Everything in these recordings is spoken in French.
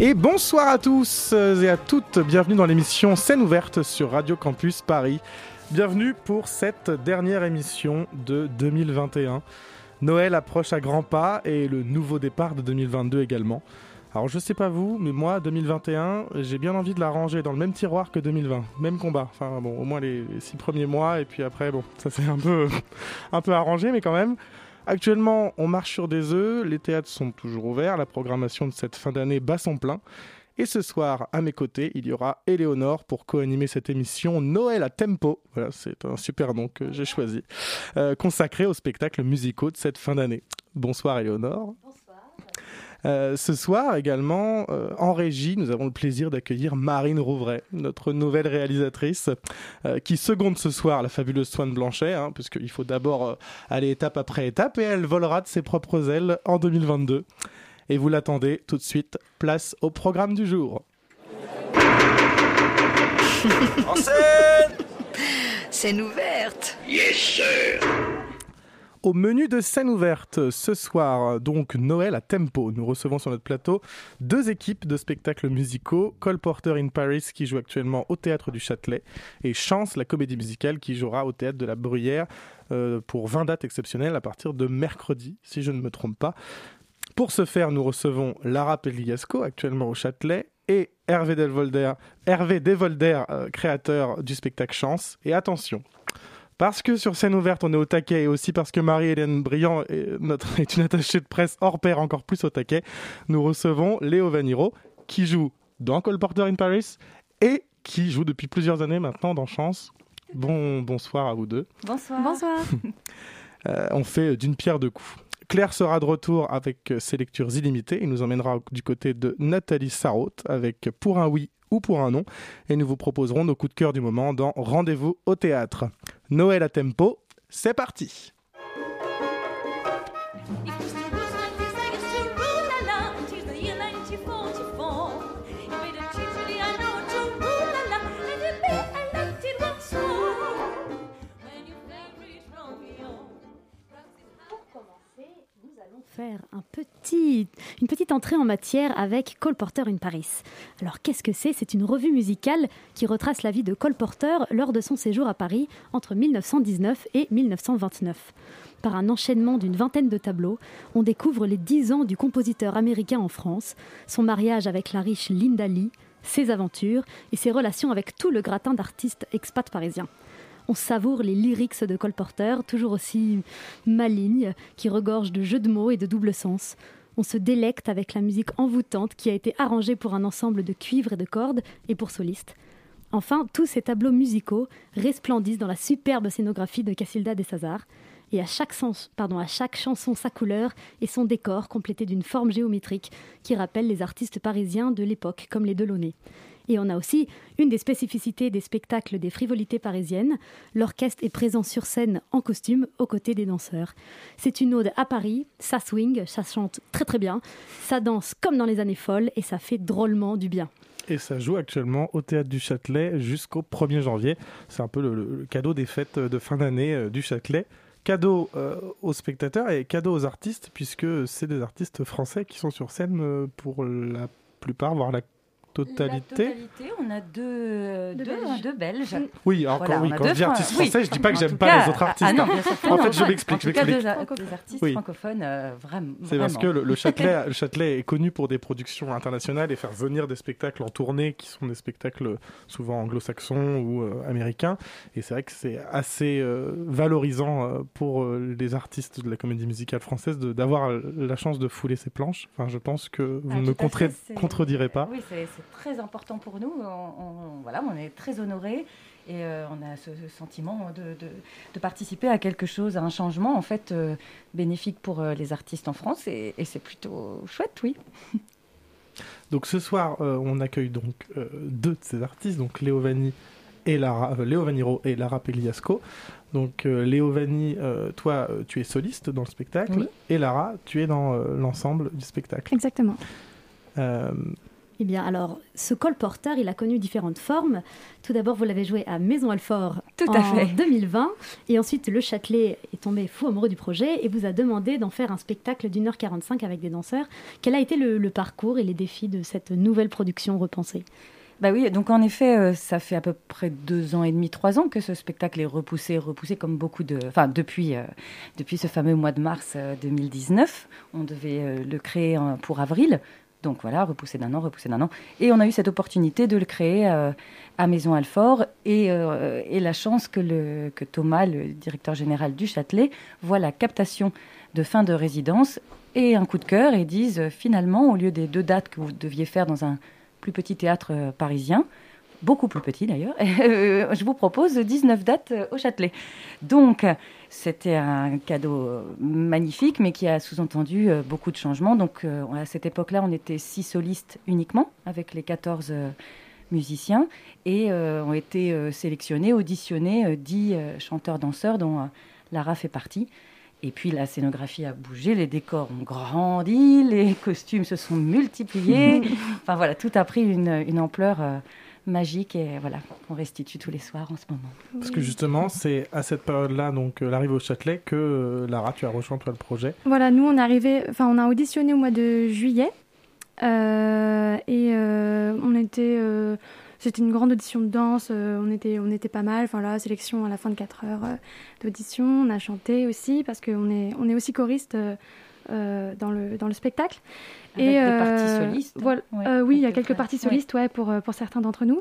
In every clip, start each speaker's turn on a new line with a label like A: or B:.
A: Et bonsoir à tous et à toutes, bienvenue dans l'émission Scène ouverte sur Radio Campus Paris. Bienvenue pour cette dernière émission de 2021. Noël approche à grands pas et le nouveau départ de 2022 également. Alors je sais pas vous, mais moi 2021, j'ai bien envie de la ranger dans le même tiroir que 2020, même combat. Enfin bon, au moins les, six premiers mois et puis après bon, ça peu un peu arrangé, mais quand même. Actuellement, on marche sur des œufs, les théâtres sont toujours ouverts, la programmation de cette fin d'année bat son plein. Et ce soir, à mes côtés, il y aura Éléonore pour co-animer cette émission Noël à Tempo. Voilà, c'est un super nom que j'ai choisi, euh, consacré aux spectacles musicaux de cette fin d'année. Bonsoir Éléonore. Euh, ce soir également, euh, en régie, nous avons le plaisir d'accueillir Marine Rouvray, notre nouvelle réalisatrice, euh, qui seconde ce soir la fabuleuse Swann Blanchet, hein, puisqu'il faut d'abord euh, aller étape après étape, et elle volera de ses propres ailes en 2022. Et vous l'attendez tout de suite, place au programme du jour.
B: En scène
C: Scène ouverte.
D: Yes, sir
A: Au menu de scène ouverte ce soir, donc Noël à Tempo. Nous recevons sur notre plateau deux équipes de spectacles musicaux. Cole Porter in Paris qui joue actuellement au théâtre du Châtelet et Chance, la comédie musicale qui jouera au théâtre de la Bruyère euh, pour 20 dates exceptionnelles à partir de mercredi, si je ne me trompe pas. Pour ce faire, nous recevons Lara Pelligasco, actuellement au Châtelet, et Hervé Devolder, euh, créateur du spectacle Chance. Et attention, parce que sur scène ouverte, on est au taquet, et aussi parce que Marie-Hélène Briand est, notre, est une attachée de presse hors pair encore plus au taquet, nous recevons Léo Vaniro, qui joue dans Cole Porter in Paris, et qui joue depuis plusieurs années maintenant dans Chance. Bon, bonsoir à vous deux.
E: Bonsoir.
F: Bonsoir.
A: Euh, on fait d'une pierre deux coups. Claire sera de retour avec euh, ses lectures illimitées. Il nous emmènera du côté de Nathalie Sarraute avec Pour un oui ou pour un non. Et nous vous proposerons nos coups de cœur du moment dans Rendez-vous au théâtre. Noël à tempo, c'est parti
F: un petit, une petite entrée en matière avec Cole Porter in Paris. Alors qu'est-ce que c'est? C'est une revue musicale qui retrace la vie de Cole Porter lors de son séjour à Paris entre 1919 et 1929. Par un enchaînement d'une vingtaine de tableaux, on découvre les dix ans du compositeur américain en France, son mariage avec la riche Linda Lee, ses aventures et ses relations avec tout le gratin d'artistes expats parisiens. On savoure les lyrics de Cole Porter, toujours aussi malignes, qui regorgent de jeux de mots et de double sens. On se délecte avec la musique envoûtante qui a été arrangée pour un ensemble de cuivres et de cordes et pour solistes. Enfin, tous ces tableaux musicaux resplendissent dans la superbe scénographie de Casilda des Sazars. Et à chaque chanson sa couleur et son décor complété d'une forme géométrique qui rappelle les artistes parisiens de l'époque, comme les Delaunay. Et on a aussi une des spécificités des spectacles des frivolités parisiennes. L'orchestre est présent sur scène en costume aux côtés des danseurs. C'est une ode à Paris, ça swing, ça chante très très bien, ça danse comme dans les années folles et ça fait drôlement du bien.
A: Et ça joue actuellement au Théâtre du Châtelet jusqu'au 1er janvier. C'est un peu le, cadeau des fêtes de fin d'année euh, du Châtelet. Cadeau euh, aux spectateurs et cadeau aux artistes, puisque c'est des artistes français qui sont sur scène euh, pour la plupart, voire la totalité.
E: La totalité, on a deux, deux,
F: Belges.
E: deux Belges.
A: Oui, alors
E: Voilà,
A: quand, oui, quand
E: deux
A: je dis artiste
E: Fran- oui.
A: français, je dis pas que j'aime pas
E: cas,
A: les autres artistes.
E: Ah non,
A: hein. En fait, je m'explique,
E: En
A: je
E: tout cas,
A: m'explique.
E: deux, des artistes
A: Oui.
E: francophones, euh, vraiment.
A: C'est parce que le, le Châtelet, le Châtelet est connu pour des productions internationales et faire venir des spectacles en tournée qui sont des spectacles souvent anglo-saxons ou euh, américains. Et c'est vrai que c'est assez euh, valorisant euh, pour euh, les artistes de la comédie musicale française de- d'avoir la chance de fouler ses planches. Enfin, je pense que vous
E: Ah,
A: ne me
E: fait, c'est-
A: contredirez pas.
E: Oui, c'est c'est très important pour nous. On, on- voilà, on est très honorés et euh, on a ce, ce sentiment de, de- de participer à quelque chose, à un changement en fait euh, bénéfique pour euh, les artistes en France et, et c'est plutôt chouette, oui.
A: Donc ce soir, euh, on accueille donc euh, deux de ces artistes, donc Léo Vanni et Lara, euh, Léo Vaniro et Lara Pegliasco. Donc euh, Léo Vanni, euh, toi, tu es soliste dans le spectacle,
E: Oui.
A: et Lara, tu es dans euh, l'ensemble du spectacle.
F: Exactement.
A: Euh,
F: Eh bien, alors, ce colporteur, il a connu différentes formes. Tout d'abord, vous l'avez joué à Maison Alfort
E: Tout
F: en
E: à fait.
F: 2020. Et ensuite, le Châtelet est tombé fou amoureux du projet et vous a demandé d'en faire un spectacle d'une heure 45 avec des danseurs. Quel a été le, le parcours et les défis de cette nouvelle production repensée?
E: Bah oui, donc en effet, euh, ça fait à peu près deux ans et demi, trois ans que ce spectacle est repoussé, repoussé comme beaucoup de... Enfin, depuis, euh, depuis ce fameux mois de mars euh, 2019, on devait euh, le créer euh, pour avril. Donc voilà, repoussé d'un an, repoussé d'un an. Et on a eu cette opportunité de le créer euh, à Maison Alfort. Et, euh, la chance que, Thomas, le directeur général du Châtelet, voit la captation de fin de résidence et un coup de cœur et disent euh, finalement, au lieu des deux dates que vous deviez faire dans un plus petit théâtre parisien, beaucoup plus petit d'ailleurs, euh, je vous propose 19 dates euh, au Châtelet. Donc, c'était un cadeau euh, magnifique, mais qui a sous-entendu beaucoup de changements. Donc, à cette époque-là, on était six solistes uniquement, avec les 14 euh, musiciens, et ont été sélectionnés, auditionnés euh, 10 euh, chanteurs-danseurs, dont Lara fait partie. Et puis la scénographie a bougé, les décors ont grandi, les costumes se sont multipliés. enfin voilà, tout a pris une, une ampleur euh, magique et voilà, qu'on restitue tous les soirs en ce moment.
A: Parce que justement, c'est à cette période-là, donc euh, l'arrivée au Châtelet, que euh, Lara, tu as rejoint toi le projet.
G: Voilà, nous on est arrivé, enfin on a auditionné au mois de juillet euh, et euh, on était, euh, c'était une grande audition de danse, euh, on était, on était pas mal. Enfin là, sélection à la fin de 4 heures euh, d'audition, on a chanté aussi parce qu'on est, on est aussi choriste euh, dans le dans le spectacle.
E: Avec des
G: euh,
E: parties solistes.
G: voilà,
E: Ouais,
G: euh, oui, il y a quelques parties solistes, ouais, pour, pour certains d'entre nous.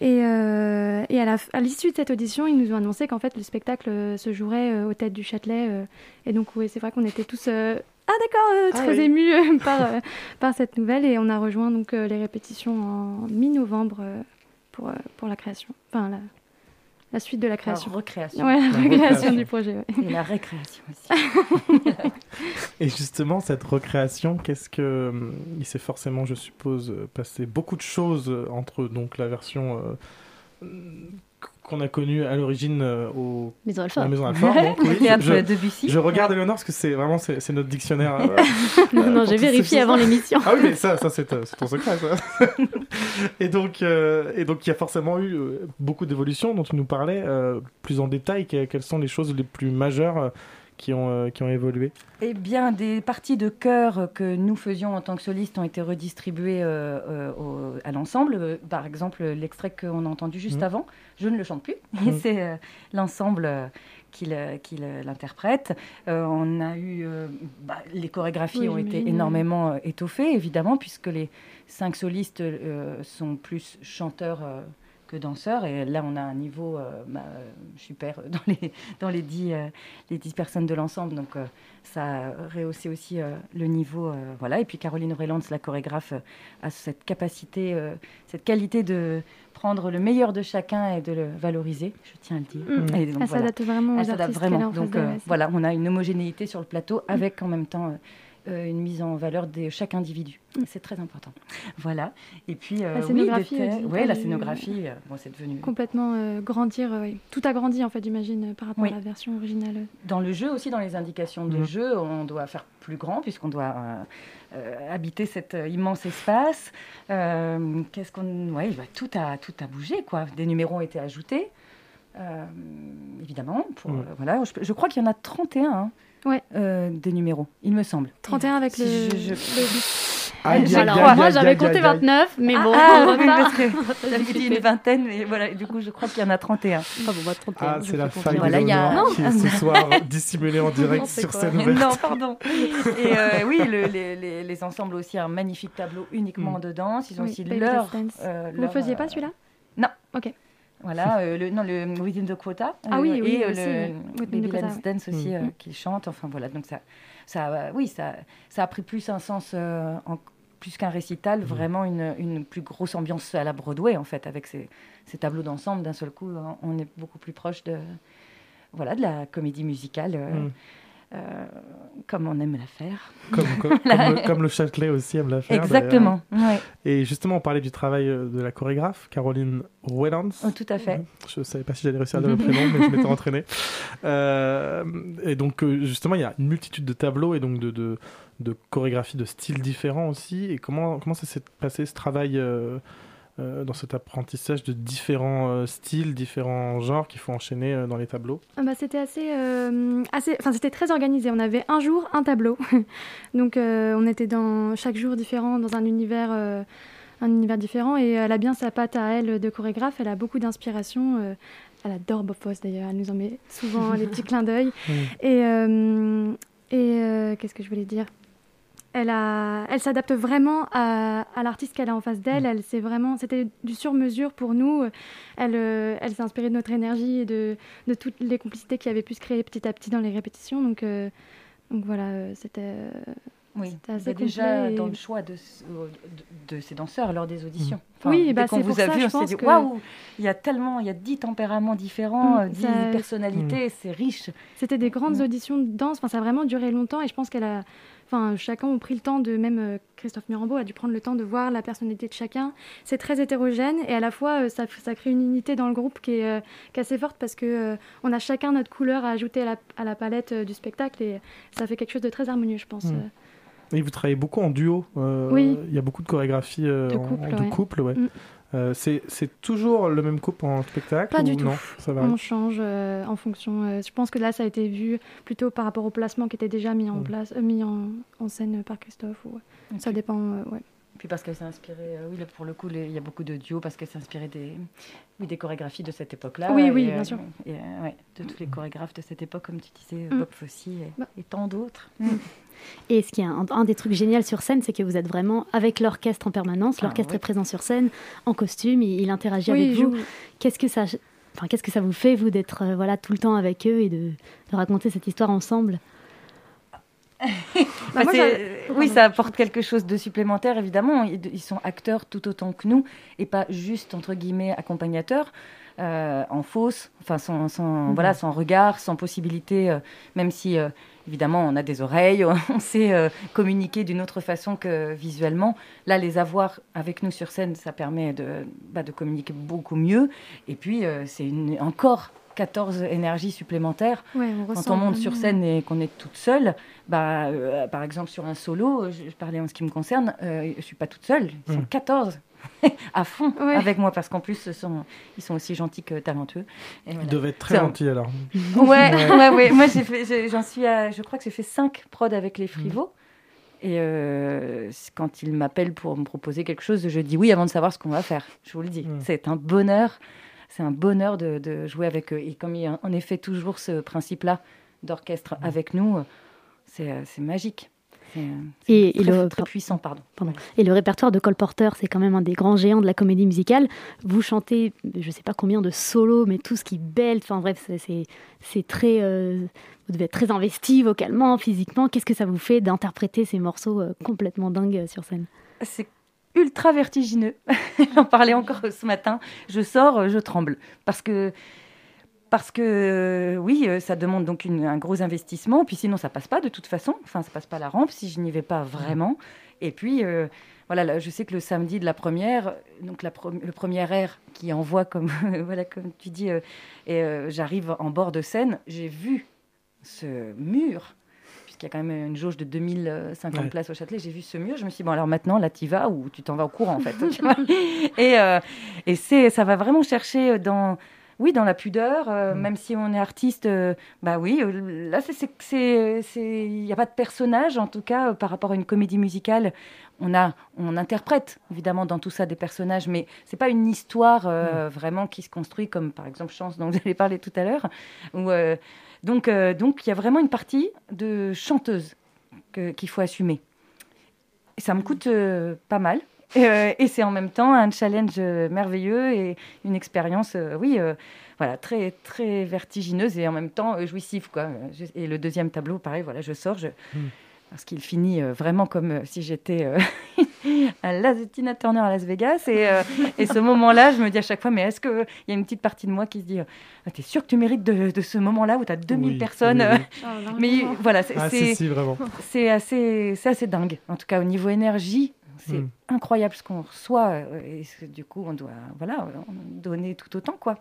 G: Et, euh, et à l'issue de cette audition, ils nous ont annoncé qu'en fait, le spectacle se jouerait euh, aux têtes du Châtelet. euh, et donc, oui, c'est vrai qu'on était tous ah d'accord,
A: Ah
G: très
A: oui.
G: émus par, par cette nouvelle. Et on a rejoint donc les répétitions en mi-novembre pour, pour la création. Enfin, la, la suite de la
E: La
G: création.
E: recréation.
G: Ouais, la,
A: La
G: recréation
A: recréation.
G: du projet. ouais.
E: Et la récréation aussi.
A: Et justement, cette recréation, qu'est-ce que il s'est forcément, je suppose, passé beaucoup de choses entre donc la version euh, qu'on a connue à l'origine euh, au
F: Maison
A: à la Maison Alfort. donc, oui, je,
E: Debussy.
A: je regarde Eleonore parce que c'est vraiment c'est c'est notre dictionnaire. euh,
F: Non,
A: euh,
F: non,
A: pour
F: j'ai vérifié avant l'émission.
A: Ah oui, mais ça, ça c'est euh, c'est ton secret. Ça. et donc, euh, et donc, il y a forcément eu euh, beaucoup d'évolutions dont tu nous parlais. euh, plus en détail, que- quelles sont les choses les plus majeures euh, qui ont euh, qui ont évolué
E: Eh bien, des parties de chœur que nous faisions en tant que solistes ont été redistribuées euh, euh, au- à l'ensemble. Par exemple, l'extrait qu'on a entendu juste
A: Mhm.
E: avant, je ne le chante plus.
A: Mhm.
E: C'est euh, l'ensemble euh, qui le- qui le- l'interprète. Euh, on a eu... euh, bah, les chorégraphies
G: Oui,
E: ont été énormément euh, étoffées, évidemment, puisque les cinq solistes euh, sont plus chanteurs... euh, que danseurs et là on a un niveau euh, bah, euh, super dans les dans les dix euh, les dix personnes de l'ensemble donc euh, ça a rehaussé aussi euh, le niveau. euh, voilà. Et puis Caroline Vrelands, la chorégraphe, euh, a cette capacité, euh, cette qualité de prendre le meilleur de chacun et de le valoriser, je tiens à le dire.
G: Mm.
E: Et donc,
G: Elle
E: voilà.
G: s'adapte vraiment aux
E: Elle s'adapte vraiment. Donc euh, voilà, on a une homogénéité sur le plateau avec en même temps euh, euh, une mise en valeur de chaque individu. C'est très important. Voilà. Et puis, euh,
G: La
E: oui,
G: scénographie
E: ouais, la scénographie, euh, bon, c'est devenu
G: Complètement euh, grandir, euh, oui. tout a grandi en fait, j'imagine, euh, par rapport
E: Oui.
G: à la version originale.
E: Dans le jeu aussi, dans les indications de
A: Mhm.
E: jeu, on doit faire plus grand puisqu'on doit euh, euh, habiter cet euh, immense espace. Euh, Qu'est-ce qu'on, ouais, bah, tout a tout a bougé quoi. Des numéros ont été ajoutés, euh, évidemment. Pour,
A: Mhm.
E: euh, voilà, je, je crois qu'il y en a 31 hein,
G: Ouais.
E: euh, des numéros, il me semble.
G: 31 avec
E: Si
G: le,
E: je- je-
G: le-
A: Aïe, aïe,
F: Alors,
A: aïe,
F: moi, j'avais compté
A: aïe, aïe.
F: 29, mais bon,
E: ah,
F: on va
E: j'avais dit une vingtaine, mais voilà, du coup, je crois qu'il y en a 31.
F: Ah bon, bah, 31,
A: Ah, c'est la faille
E: Voilà, il y a-
A: qui est ce soir dissimulée en direct sur scène ouverte.
E: Non, pardon. Et euh, oui, le- les, les- les ensembles ont aussi un magnifique tableau uniquement
A: Mm.
E: de danse. Ils ont
G: Oui,
E: aussi leur. Euh,
G: Vous ne
E: leur,
G: faisiez
E: euh,
G: pas celui-là?
E: Voilà, euh, le, non, le Within the Quota.
G: Ah
E: euh,
G: oui, oui,
E: et euh,
G: aussi,
E: le Baby
G: the Quota, ouais.
E: Dance aussi,
A: Mhm.
E: euh, qui chante. Enfin voilà, donc ça, ça, euh, oui, ça, ça a pris plus un sens, euh, en- plus qu'un récital, vraiment une, une plus grosse ambiance à la Broadway en fait, avec ces, ces tableaux d'ensemble. D'un seul coup, on- est beaucoup plus proche de, voilà, de la comédie musicale. euh,
A: Mm.
E: Euh, comme on aime la faire.
A: Comme, comme, comme le, comme le Châtelet aussi aime la faire.
E: Exactement. ouais.
A: Et justement, on parlait du travail euh, de la chorégraphe, Caroline Wellans.
E: Oh, tout à fait.
A: Je ne savais pas si j'allais réussir à dire le prénom, mais je m'étais entraîné. Euh, et donc, euh, justement, il y a une multitude de tableaux et donc de, de, de chorégraphies de styles différents aussi. Et comment, comment ça s'est passé ce travail euh, euh, dans cet apprentissage de différents euh, styles, différents genres qu'il faut enchaîner euh, dans les tableaux
G: Ah bah, c'était assez, assez, enfin c'était très organisé. On avait un jour un tableau, donc on était dans chaque jour différent, dans un univers, un univers différent. Et elle a bien sa patte à elle de chorégraphe. Elle a beaucoup d'inspiration. elle adore Bob Fosse d'ailleurs. Elle nous en met souvent des petits clins d'œil. Et, et qu'est-ce que je voulais dire? Elle, a, elle s'adapte vraiment à, à l'artiste qu'elle a en face d'elle. Elle, vraiment, c'était du sur-mesure pour nous. Elle, euh, elle s'est inspirée de notre énergie et de, de toutes les complicités qui avaient pu se créer petit à petit dans les répétitions. Donc, euh, donc voilà, euh, c'était.
E: Oui, Bah, déjà
G: et-
E: dans le choix de, ce- de, de ces danseurs lors des auditions.
G: Oui,
E: dès
G: bah,
E: qu'on
G: c'est
E: vous
G: pour
E: a
G: ça,
E: vu, on s'est dit
G: que-
E: waouh, il y a tellement, il y a dix tempéraments différents,
G: Mm,
E: euh, dix
G: ça-
E: personnalités, c'est riche.
G: C'était des grandes auditions de danse. Enfin, ça a vraiment duré longtemps et je pense qu'elle a. Enfin, chacun a pris le temps de. Même euh, Christophe Mirambeau a dû prendre le temps de voir la personnalité de chacun. C'est très hétérogène et à la fois, euh, ça, ça crée une unité dans le groupe qui est, euh, qui est assez forte parce que euh, on a chacun notre couleur à ajouter à la, à la palette euh, du spectacle et ça fait quelque chose de très harmonieux, je pense.
A: Et vous travaillez beaucoup en duo. euh,
G: Oui.
A: Il y a beaucoup de chorégraphies euh,
G: De
A: en-
G: couple,
A: de
G: ouais.
A: couple, ouais.
G: Mm.
A: Euh, c'est c'est toujours le même couple en spectacle
G: Pas
A: ou
G: du tout.
A: Non, ça.
G: On change euh, en fonction. euh, je pense que là, ça a été vu plutôt par rapport au placement qui était déjà mis en
A: Mm.
G: place, euh, mis en, en scène par Christophe. Ou, ça dépend. euh, ouais.
E: Puis parce qu'elle s'est inspirée, euh, oui, là, pour le coup, les- il y a beaucoup de duos parce qu'elle s'est inspirée des, oui, des chorégraphies de cette époque-là.
G: Oui,
E: et,
G: oui,
E: euh,
G: bien sûr.
E: et, euh, ouais, de tous les chorégraphes de cette époque, comme tu disais,
G: Mm.
E: Bob Fosse et,
G: Bah.
E: et tant d'autres.
F: Et ce qui est un, un des trucs géniaux sur scène, c'est que vous êtes vraiment avec l'orchestre en permanence.
E: Ah,
F: L'orchestre est présent sur scène, en costume, il, il interagit
G: Oui,
F: avec vous. Qu'est-ce que ça, enfin, qu'est-ce que ça vous fait vous d'être euh, voilà tout le temps avec eux et de, de raconter cette histoire ensemble?
G: Bah,
E: Bah,
G: moi,
E: oui, ça apporte quelque chose de supplémentaire, évidemment. Ils, sont acteurs tout autant que nous et pas juste, entre guillemets, accompagnateurs. euh, en fausse, enfin sans, sans,
G: Mhm.
E: voilà, sans regard, sans possibilité, euh, même si euh, évidemment on a des oreilles, on sait communiquer d'une autre façon que visuellement. Là, les avoir avec nous sur scène, ça permet de, bah, de communiquer beaucoup mieux. Et puis, c'est encore 14 énergies supplémentaires
G: Ouais, on
E: quand on monte sur scène et qu'on est toute seule, bah, euh, par exemple sur un solo, je, je parlais en ce qui me concerne, euh, je suis pas toute seule, ils sont
A: Mm.
E: 14 à fond
G: Ouais.
E: avec moi parce qu'en plus ce sont, ils sont aussi gentils que talentueux. Et
A: Il
E: voilà.
A: devait être très
E: C'est un-
A: gentil alors.
E: Ouais,
A: Ouais.
E: ouais, ouais. Moi j'en suis à, je crois que j'ai fait 5 prods avec les frivots. Et euh, quand ils m'appellent pour me proposer quelque chose, je dis oui avant de savoir ce qu'on va faire. Je vous le dis.
A: Mm.
E: C'est un bonheur. C'est un bonheur de, de jouer avec eux. Et comme il y a en effet toujours ce principe-là d'orchestre avec nous, c'est euh, c'est magique. C'est, euh, c'est
F: Et, et
E: très,
F: le,
E: très puissant, pardon.
F: Pardon. Et le répertoire de Cole Porter, c'est quand même un des grands géants de la comédie musicale. Vous chantez, je ne sais pas combien de solos, mais tout ce qui belle. Enfin bref, c'est- c'est c'est très. euh, vous devez être très investi vocalement, physiquement. Qu'est-ce que ça vous fait d'interpréter ces morceaux euh, complètement dingues sur scène?
E: C'est ultra vertigineux. J'en parlais encore ce matin. Je sors, euh, je tremble. Parce que, parce que euh, oui, euh, ça demande donc un gros investissement. Puis sinon, ça passe pas de toute façon. Enfin, ça passe pas la rampe si je n'y vais pas vraiment. Et puis, voilà, là, je sais que le samedi de la première, donc le premier air qui envoie, comme, voilà, comme tu dis, et j'arrive en bord de scène, j'ai vu ce mur puisqu'il y a quand même une jauge de 2050
A: Ouais.
E: places au Châtelet, j'ai vu ce mur, je me suis dit, bon alors maintenant, là, tu vas ou tu t'en vas au courant, en fait. tu vois. et euh, et c'est, ça va vraiment chercher dans... Oui, dans la pudeur, euh, même si on est artiste, euh, bah oui, euh, là, c'est, c'est, c'est, c'est- il n'y a pas de personnage, en tout cas, euh, par rapport à une comédie musicale. On, a, on interprète, évidemment, dans tout ça des personnages, mais c'est pas une histoire euh, vraiment qui se construit, comme par exemple Chance, dont vous allez parler tout à l'heure, où, euh, donc, euh, donc, il y a vraiment une partie de chanteuse qu'il faut assumer. Et ça me coûte euh, pas mal. Et, euh, et c'est en même temps un challenge merveilleux et une expérience, oui, voilà, très, très vertigineuse et en même temps jouissive. Quoi. Et le deuxième tableau, pareil, voilà, je sors, je,
A: Mm.
E: parce qu'il finit vraiment comme si j'étais la Tina Turner à Las Vegas. Et, euh, et ce moment-là, je me dis à chaque fois, mais est-ce qu'il y a une petite partie de moi qui se dit, ah, t'es sûr que tu mérites de, de ce moment-là où tu as 2000
A: Oui,
E: personnes?
A: oui, oui.
G: Oh,
E: Mais voilà, c'est
A: Ah, si, si, vraiment.
E: c'est assez, c'est assez dingue. En tout cas, au niveau énergie, c'est
A: Mm.
E: incroyable ce qu'on reçoit. euh, Et du coup, on doit voilà, donner tout autant, quoi.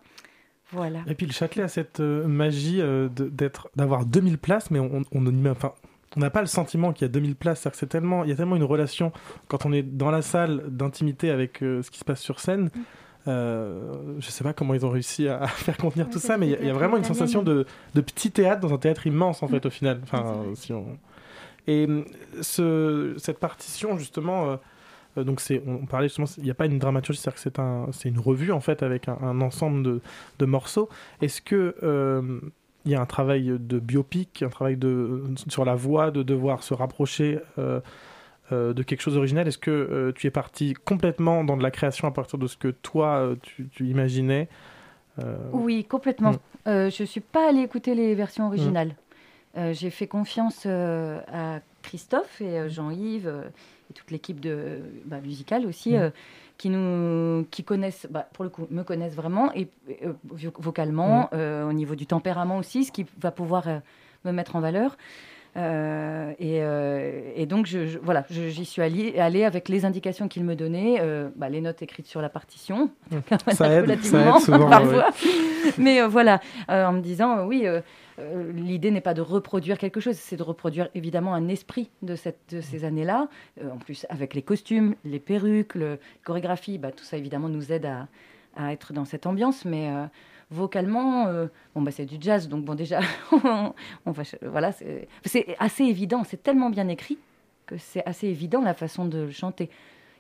E: Voilà.
A: Et puis le Châtelet a cette euh, magie euh, d'être, d'avoir 2000 places, mais on on on enfin, on n'a pas le sentiment qu'il y a 2000 places. C'est tellement, il y a tellement une relation quand on est dans la salle d'intimité avec euh, ce qui se passe sur scène. Euh, je sais pas comment ils ont réussi à, à faire contenir
G: Ouais,
A: tout
G: ça
A: mais il y a- y, vraiment une sensation de, de petit théâtre dans un théâtre immense en fait au final. Enfin, si on... Et ce, cette partition justement, euh, donc c'est, on parlait justement, il n'y a pas une dramaturgie, c'est-à-dire que c'est un, c'est une revue en fait avec un, un ensemble de, de morceaux. Est-ce que euh, il y a un travail de biopic, un travail de sur la voix, de devoir se rapprocher euh, euh, de quelque chose d'original Est-ce que euh, tu es parti complètement dans de la création à partir de ce que toi tu, tu imaginais
E: Oui, complètement.
A: Mm.
E: Je suis pas allée écouter les versions originales. Euh, J'ai fait confiance à Christophe et Jean-Yves et toute l'équipe de bah, musicale aussi,
A: Mm.
E: Qui nous qui connaissent, bah, pour le coup, me connaissent vraiment et euh, vo- vocalement, euh, au niveau du tempérament aussi, ce qui va pouvoir euh, me mettre en valeur. Euh, et, euh, et donc, je, je- voilà, j'y suis allée, allée avec les indications qu'il me donnait, euh, bah, les notes écrites sur la partition,
A: Ça aide, ça aide souvent,
E: parfois. Mais voilà, en me disant, oui, euh, l'idée n'est pas de reproduire quelque chose, c'est de reproduire évidemment un esprit de, ces années-là. Euh, en plus, avec les costumes, les perruques, le, chorégraphie, bah, tout ça évidemment nous aide à, être dans cette ambiance. Mais euh, vocalement, bon, bah, c'est du jazz, donc bon, déjà, voilà, c'est assez évident, c'est tellement bien écrit que c'est assez évident la façon de le chanter.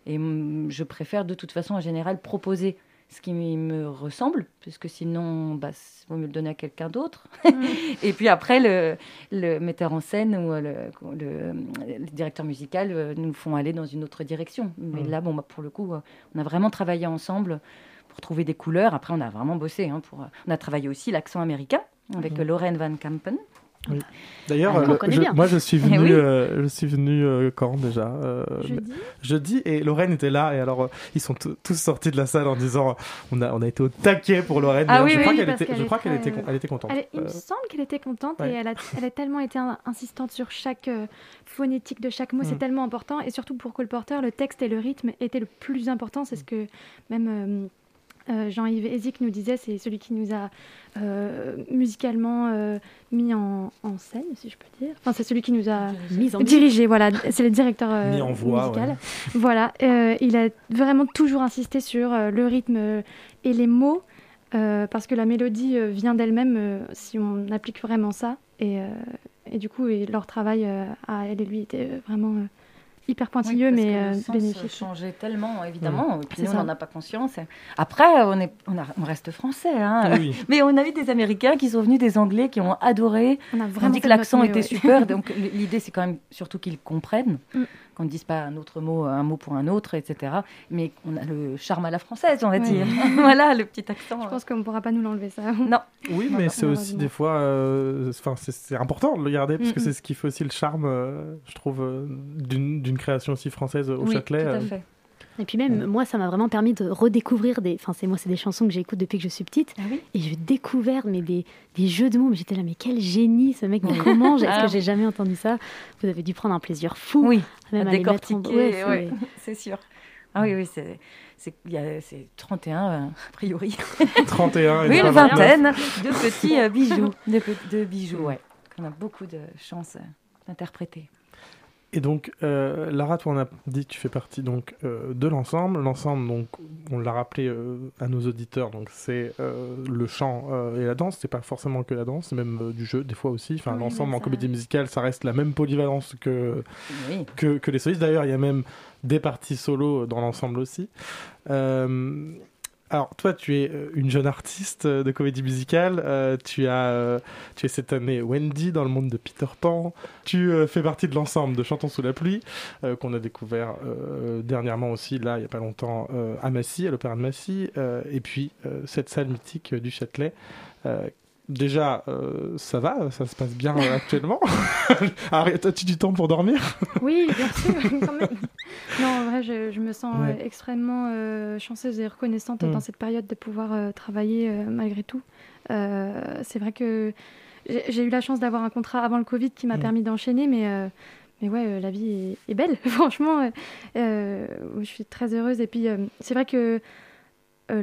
E: Et hum, je préfère de toute façon en général proposer ce qui me ressemble, puisque sinon, bah, vaut mieux le donner à quelqu'un d'autre. et puis après, le, le metteur en scène ou le, le- le directeur musical euh, nous font aller dans une autre direction. Mais
A: Mm.
E: là, bon, bah, pour le coup, euh, on a vraiment travaillé ensemble pour trouver des couleurs. Après, on a vraiment bossé. hein, pour, on a travaillé aussi l'accent américain avec
A: Mhm.
E: euh, Lorraine Van Kampen.
A: D'ailleurs,
E: Ah, on
A: euh, moi je suis
E: Eh
A: venu,
E: oui.
A: euh, je suis venu euh, quand déjà
G: Jeudi.
A: Jeudi et Lorraine était là et alors ils sont tous sortis de la salle en disant on a on a été au taquet pour Lorraine.
G: Ah
A: D'ailleurs,
G: oui,
A: je
G: oui,
A: crois était, je crois qu'elle était, elle était contente.
G: Elle il me semble qu'elle était contente
A: ouais.
G: et elle a, elle a tellement été in- insistante sur chaque phonétique de chaque mot, c'est
A: Mm.
G: tellement important. Et surtout pour Cole Porter, le texte et le rythme étaient le plus important. C'est ce que même euh, Jean-Yves Ezik nous disait, c'est celui qui nous a euh, musicalement euh, mis en, en scène, si je peux dire. Enfin, c'est celui qui nous a
F: Mise en
G: dirigé, voilà. C'est le directeur euh,
A: Mis en voix,
G: musical.
A: ouais.
G: Voilà, euh, il a vraiment toujours insisté sur euh, le rythme et les mots, euh, parce que la mélodie euh, vient d'elle-même euh, si on applique vraiment ça. Et, euh, et du coup, et leur travail euh, à elle et lui était vraiment euh, hyper pointilleux,
E: Oui, parce
G: mais
E: que
G: euh,
E: le sens
G: bénéfique.
E: changeait tellement, évidemment. Et puis on n'en a pas conscience. Après, on, est, on, a- on reste français. hein.
A: Oui.
E: Mais on a eu des Américains qui sont venus, des Anglais qui ont adoré.
G: On a
E: On
G: vraiment
E: dit
G: fait
E: que l'accent était
G: ouais.
E: super. Donc l'idée, c'est quand même surtout qu'ils comprennent.
G: Mm.
E: Qu'on ne dise pas un autre mot, un mot pour un autre, etc. Mais on a le charme à la française, on va dire. voilà, le petit accent.
G: Je pense qu'on ne pourra pas nous l'enlever, ça.
E: Non.
A: Oui,
E: Non,
A: mais c'est aussi des fois, euh, enfin c'est- c'est important de le garder parce que c'est ce qui fait aussi le charme, euh, je trouve, euh, d'une création aussi française au
E: oui,
A: Châtelet.
E: tout à
A: euh.
E: fait.
F: Et puis même,
A: Ouais.
F: moi, ça m'a vraiment permis de redécouvrir des... Enfin, c'est moi, c'est des chansons que j'écoute depuis que je suis petite.
E: Ah oui
F: Et je découvert mais des, des jeux de mots. Mais j'étais là, mais quel génie ce mec. Mais comment Est-ce
E: Ah.
F: que j'ai jamais entendu ça? Vous avez dû prendre un plaisir fou.
E: Oui,
F: même
E: à
F: en-
E: décortiquer,
F: Ouais, c'est-
E: ouais, sûr. Ah oui, oui, c'est c'est il y a- c'est 31 euh, a priori.
A: 31 et
E: Oui, une
A: 29.
E: vingtaine de petits euh, bijoux, de, de bijoux, ouais. Qu'on a beaucoup de chance euh, d'interpréter.
A: Et donc, euh, Lara, toi, on a dit que tu fais partie donc euh, de l'ensemble. L'ensemble, donc, on l'a rappelé euh, à nos auditeurs, donc c'est le chant et la danse. C'est pas forcément que la danse, c'est même du jeu des fois aussi. Enfin,
G: Oui,
A: l'ensemble en comédie musicale, ça reste la même polyvalence que
E: Oui.
A: que, que les solistes. D'ailleurs, il y a même des parties solo dans l'ensemble aussi. Alors, toi, tu es euh, une jeune artiste euh, de comédie musicale. Euh, tu, as, tu es cette année Wendy dans le monde de Peter Pan. Tu fais partie de l'ensemble de Chantons sous la pluie, qu'on a découvert dernièrement aussi, là, il n'y a pas longtemps, à Massy, à l'Opéra de Massy. Et puis, cette salle mythique du Châtelet. Déjà, euh, ça va, ça se passe bien euh, actuellement. Arrête, as-tu du temps pour dormir?
G: Oui, bien sûr, quand même. Non, en vrai, je, je me sens
A: Ouais.
G: euh, extrêmement chanceuse et reconnaissante
A: Mm.
G: dans cette période de pouvoir travailler malgré tout. C'est vrai que j'ai eu la chance d'avoir un contrat avant le Covid qui m'a
A: Mm.
G: permis d'enchaîner, mais, mais ouais, la vie est, est belle, franchement. je suis très heureuse. Et puis, c'est vrai que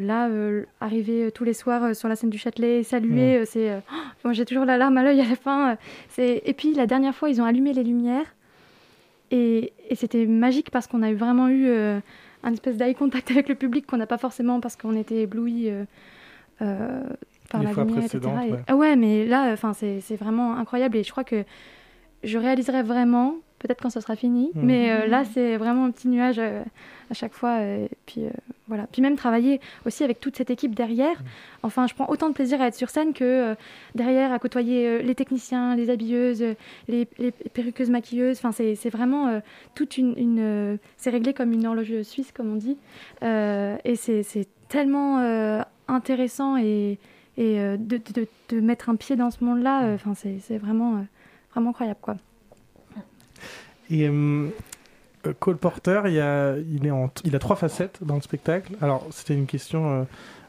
G: là, euh, arriver euh, tous les soirs euh, sur la scène du Châtelet, saluer, euh, c'est. euh, oh, j'ai toujours la larme à l'œil à la fin. euh, c'est... Et puis, la dernière fois, ils ont allumé les lumières. Et, et c'était magique parce qu'on a vraiment eu euh, un espèce d'eye contact avec le public qu'on n'a pas forcément parce qu'on était ébloui euh, euh, par
A: Les
G: la
A: fois
G: lumière, etc. Et-
A: ouais.
G: Ah ouais, mais là, enfin, c'est, c'est vraiment incroyable et je crois que je réaliserai vraiment, peut-être quand ce sera fini,
A: Mhm.
G: mais euh, là, c'est vraiment un petit nuage euh, à chaque fois. euh, puis voilà. Puis même travailler aussi avec toute cette équipe derrière. Enfin, je prends autant de plaisir à être sur scène que derrière à côtoyer les techniciens, les habilleuses, les, les perruqueuses maquilleuses. Enfin, c'est, vraiment toute une. une, c'est réglé comme une horloge suisse, comme on dit. Et c'est, tellement intéressant et, et de, de, de mettre un pied dans ce monde-là, euh, enfin, c'est, vraiment, vraiment incroyable, quoi.
A: Et euh, Cole Porter, il, a, il, est en, il a trois facettes dans le spectacle. Alors, c'était une question euh,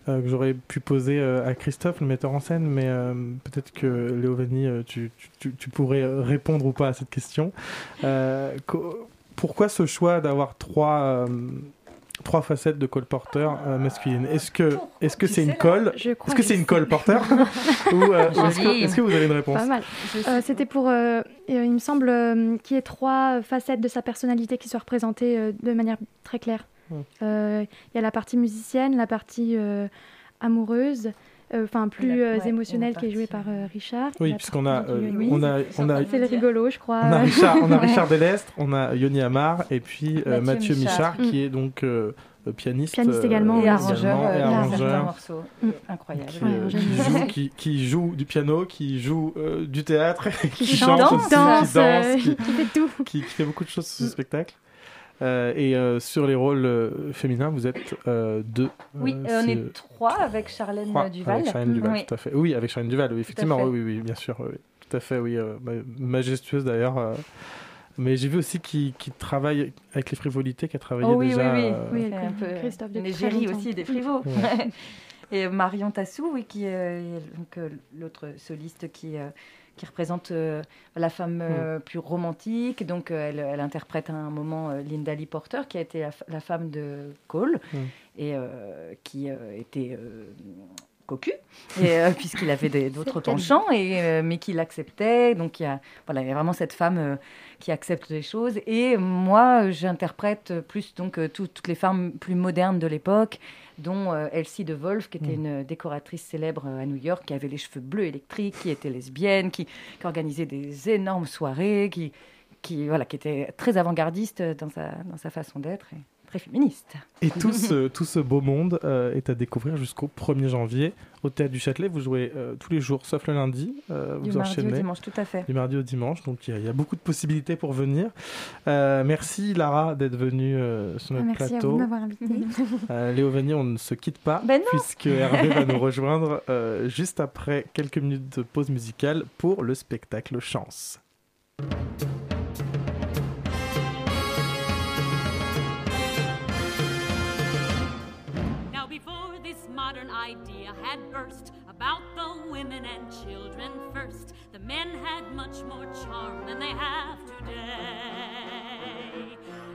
A: euh, que j'aurais pu poser euh, à Christophe, le metteur en scène, mais euh, peut-être que Léo Vanni, tu, tu- tu- pourrais répondre ou pas à cette question. Pourquoi ce choix d'avoir trois, trois facettes de Cole Porter euh, masculine. Est-ce que est-ce que c'est une colle
G: crois
A: Est-ce que c'est une colle Porter Ou euh, est-ce que, vous avez une réponse
G: Pas mal. Euh, C'était pour, euh, euh, il me semble, euh, qu'il y ait trois facettes de sa personnalité qui soient représentées euh, de manière très claire. Euh, Il y a la partie musicienne, la partie euh, amoureuse, euh, enfin plus euh,
E: ouais,
G: émotionnelle qui est jouée
E: partie,
G: par euh, Richard.
A: Oui, puisqu'on a, euh,
E: oui,
A: on a,
E: c'est
A: on a.
G: C'est le rigolo, je crois.
A: On a Richard, on a Richard Delestre, on a Yoni Amar et puis euh, Mathieu,
E: Mathieu
A: Michard,
E: Michard.
A: qui est donc euh, euh, pianiste,
G: Pianiste également,
E: Et arrangeur, euh.
G: Mm.
E: Incroyable.
A: qui, euh, qui joue, qui, qui joue du piano, qui joue euh, du théâtre, qui,
G: Qui
A: chante,
G: chante,
A: aussi,
G: qui danse,
A: qui danse,
G: euh,
A: qui,
G: qui fait tout.
A: qui- qui fait beaucoup de choses sur ce spectacle. Euh, et euh, sur les rôles euh, féminins, vous êtes euh, deux.
E: Oui, on est trois avec Charlène
A: trois
E: Duval.
A: Avec Charlène Duval,
E: Oui.
A: tout à fait. Oui, avec Charlène Duval, oui, effectivement. Oui, oui, oui, bien sûr. oui, tout à fait, oui. euh, ma- majestueuse d'ailleurs. euh. mais j'ai vu aussi qu'il qu'il travaille avec les frivolités, qu'il a travaillé
E: Oh oui,
A: déjà.
E: oui, oui.
A: euh,
G: Oui,
E: un peu
G: Christophe longtemps.
E: aussi des frivaux.
A: Ouais.
E: Et Marion Tassou, oui, qui est donc, euh, l'autre soliste qui, euh, qui représente euh, la femme
A: Mm.
E: euh, plus romantique. Donc, euh, elle, elle interprète à un moment Linda Lee Porter, qui a été la, femme de Cole
A: Mm.
E: et qui était cocu, euh, puisqu'il avait d'autres penchants, et, euh, mais qui l'acceptait. Donc, il y, a, voilà, il y a vraiment cette femme euh, qui accepte les choses. Et moi, j'interprète plus donc, tout- toutes les femmes plus modernes de l'époque, dont euh, Elsie de Wolf, qui était
A: Mm.
E: une décoratrice célèbre euh, à New York, qui avait les cheveux bleus électriques, qui était lesbienne, qui, qui organisait des énormes soirées, qui, qui, voilà, qui était très avant-gardiste dans sa, dans sa façon d'être et très féministe.
A: Et tout ce, tout ce beau monde euh, est à découvrir jusqu'au 1er janvier au Théâtre du Châtelet. Vous jouez euh, tous les jours, sauf le lundi. euh,
E: Du
A: vous
E: mardi au
A: enchaînez.
E: dimanche, tout à fait.
A: Du mardi au dimanche, donc il y, a- il y a beaucoup de possibilités pour venir. Euh, merci Lara d'être venue euh, sur
G: Ah,
A: notre
G: Merci à vous
A: plateau.
G: de m'avoir invité.
A: Euh, Léo Vanni, on ne se quitte pas
E: Ben non.
A: puisque Hervé va nous rejoindre euh, juste après quelques minutes de pause musicale pour le spectacle Chance.
H: About the women and children first, the men had much more charm than they have today.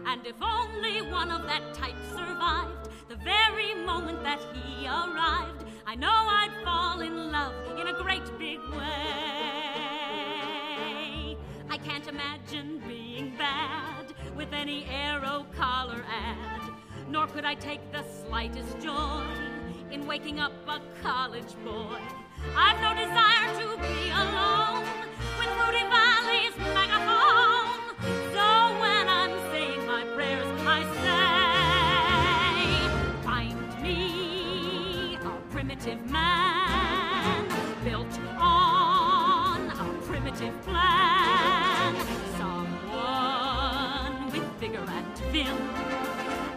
H: And if only one of that type survived the very moment that he arrived, I know I'd fall in love in a great big way. I can't imagine being bad with any arrow collar ad, nor could I take the slightest joy in waking up a college boy. I've no desire to be alone with Rudy Valley's megaphone. So when I'm saying my prayers, I say, find me a primitive man built on a primitive plan. Someone with vigor and vim.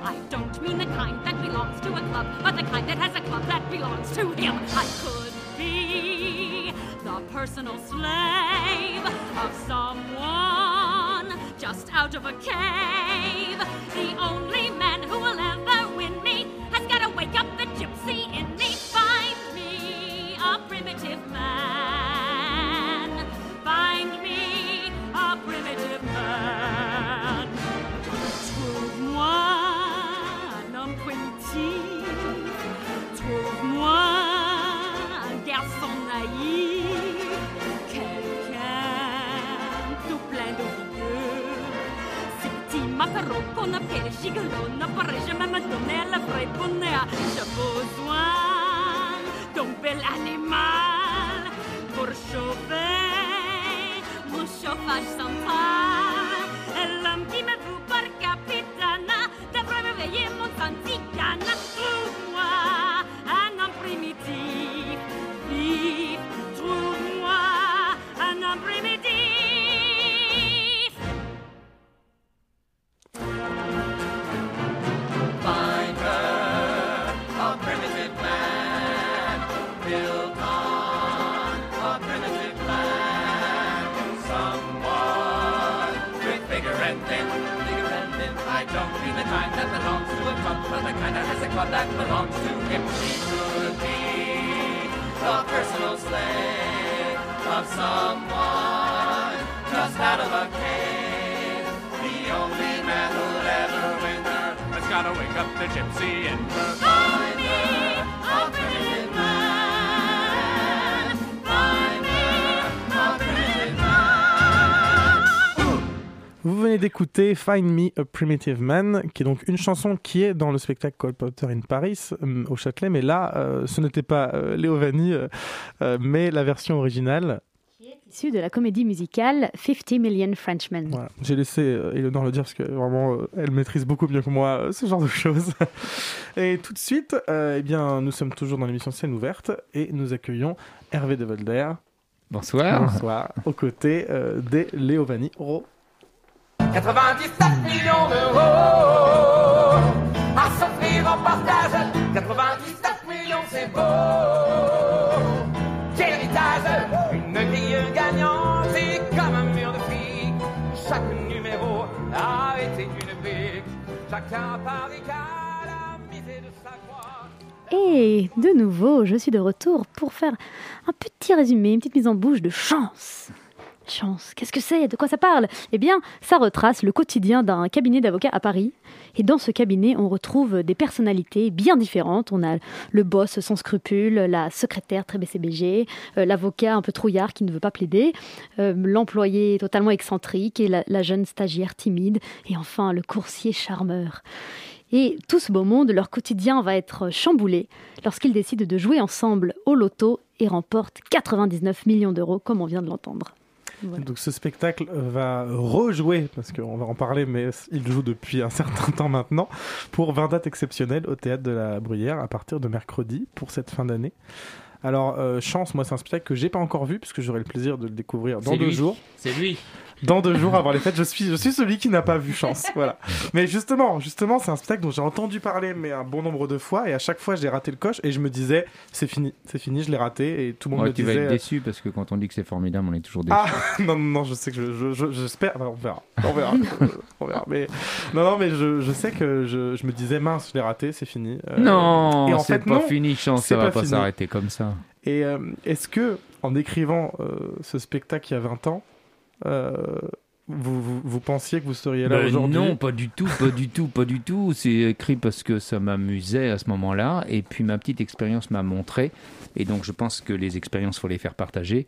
H: I don't mean the kind that belongs to a club, but the kind that has a club that belongs to him. I could be the personal slave of someone just out of a cave. The only man who will ever win me has got to wake up the gypsy in me. Find me a primitive man. Petits macarons qu'on appelle gigolos ne pourraient jamais me donner le vrai bonheur. J'ai besoin d'un bel animal pour chauffer mon chauffage. Et l'homme qui me voue
A: d'écouter Find Me a Primitive Man, qui est donc une chanson qui est dans le spectacle Cole Potter in Paris euh, au Châtelet, mais là, euh, ce n'était pas euh, Léo Vanni, euh, mais la version originale.
F: Issu de la comédie musicale 50 Million Frenchmen.
A: Voilà. J'ai laissé euh, Eleonore le dire parce que vraiment, euh, elle maîtrise beaucoup mieux que moi euh, ce genre de choses. et tout de suite, euh, eh bien, nous sommes toujours dans l'émission Scène ouverte et nous accueillons Hervé de Volder.
I: Bonsoir.
A: Bonsoir. Aux côtés euh, des Léo Vanni. Ro.
B: 97 millions d'euros à s'offrir en partage. 97 millions, c'est beau. Quel héritage, une grille gagnante et comme un mur de fric. Chaque numéro a été une brique. Chacun qu'à la misée de sa croix.
F: Et de nouveau, je suis de retour pour faire un petit résumé, une petite mise en bouche de chance. Chance, qu'est-ce que c'est? De quoi ça parle? Eh bien, ça retrace le quotidien d'un cabinet d'avocats à Paris. Et dans ce cabinet, on retrouve des personnalités bien différentes. On a le boss sans scrupules, la secrétaire très BCBG, euh, l'avocat un peu trouillard qui ne veut pas plaider, euh, l'employé totalement excentrique et la, la jeune stagiaire timide, et enfin le coursier charmeur. Et tout ce beau monde, leur quotidien va être chamboulé lorsqu'ils décident de jouer ensemble au loto et remportent 99 millions d'euros, comme on vient de l'entendre. Voilà.
A: Donc ce spectacle va rejouer, parce qu'on va en parler, mais il joue depuis un certain temps maintenant, pour 20 dates exceptionnelles au Théâtre de la Bruyère à partir de mercredi pour cette fin d'année. Alors, euh, Chance, moi, c'est un spectacle que j'ai pas encore vu, puisque j'aurai le plaisir de le découvrir dans deux
I: lui.
A: jours.
I: C'est lui.
A: Dans deux jours avant les fêtes, je suis, je suis celui qui n'a pas vu Chance. Voilà. Mais justement, justement, c'est un spectacle dont j'ai entendu parler, mais un bon nombre de fois, et à chaque fois, j'ai raté le coche, et je me disais, c'est fini, c'est fini, je l'ai raté, et tout le monde
I: Ouais,
A: me
I: tu
A: disait.
I: vas être déçu parce que quand on dit que c'est formidable, on est toujours déçu.
A: Ah non, non, non, je sais que je, je- je- j'espère. enfin, on verra. On verra. Euh, on verra. Mais non, non, mais je, je sais que je, je me disais mince, je l'ai raté, c'est fini. Euh,
I: non,
A: et en
I: c'est
A: fait,
I: pas
A: non,
I: fini, chance,
A: c'est
I: ça va
A: pas
I: s'arrêter comme ça.
A: Et euh, est-ce que, en écrivant euh, ce spectacle il y a 20 ans, euh, vous, vous, vous pensiez que vous seriez là
I: Ben
A: aujourd'hui
I: non, pas du tout, pas du tout, pas du tout. C'est écrit parce que ça m'amusait à ce moment-là. Et puis ma petite expérience m'a montré. Et donc je pense que les expériences, faut les faire partager.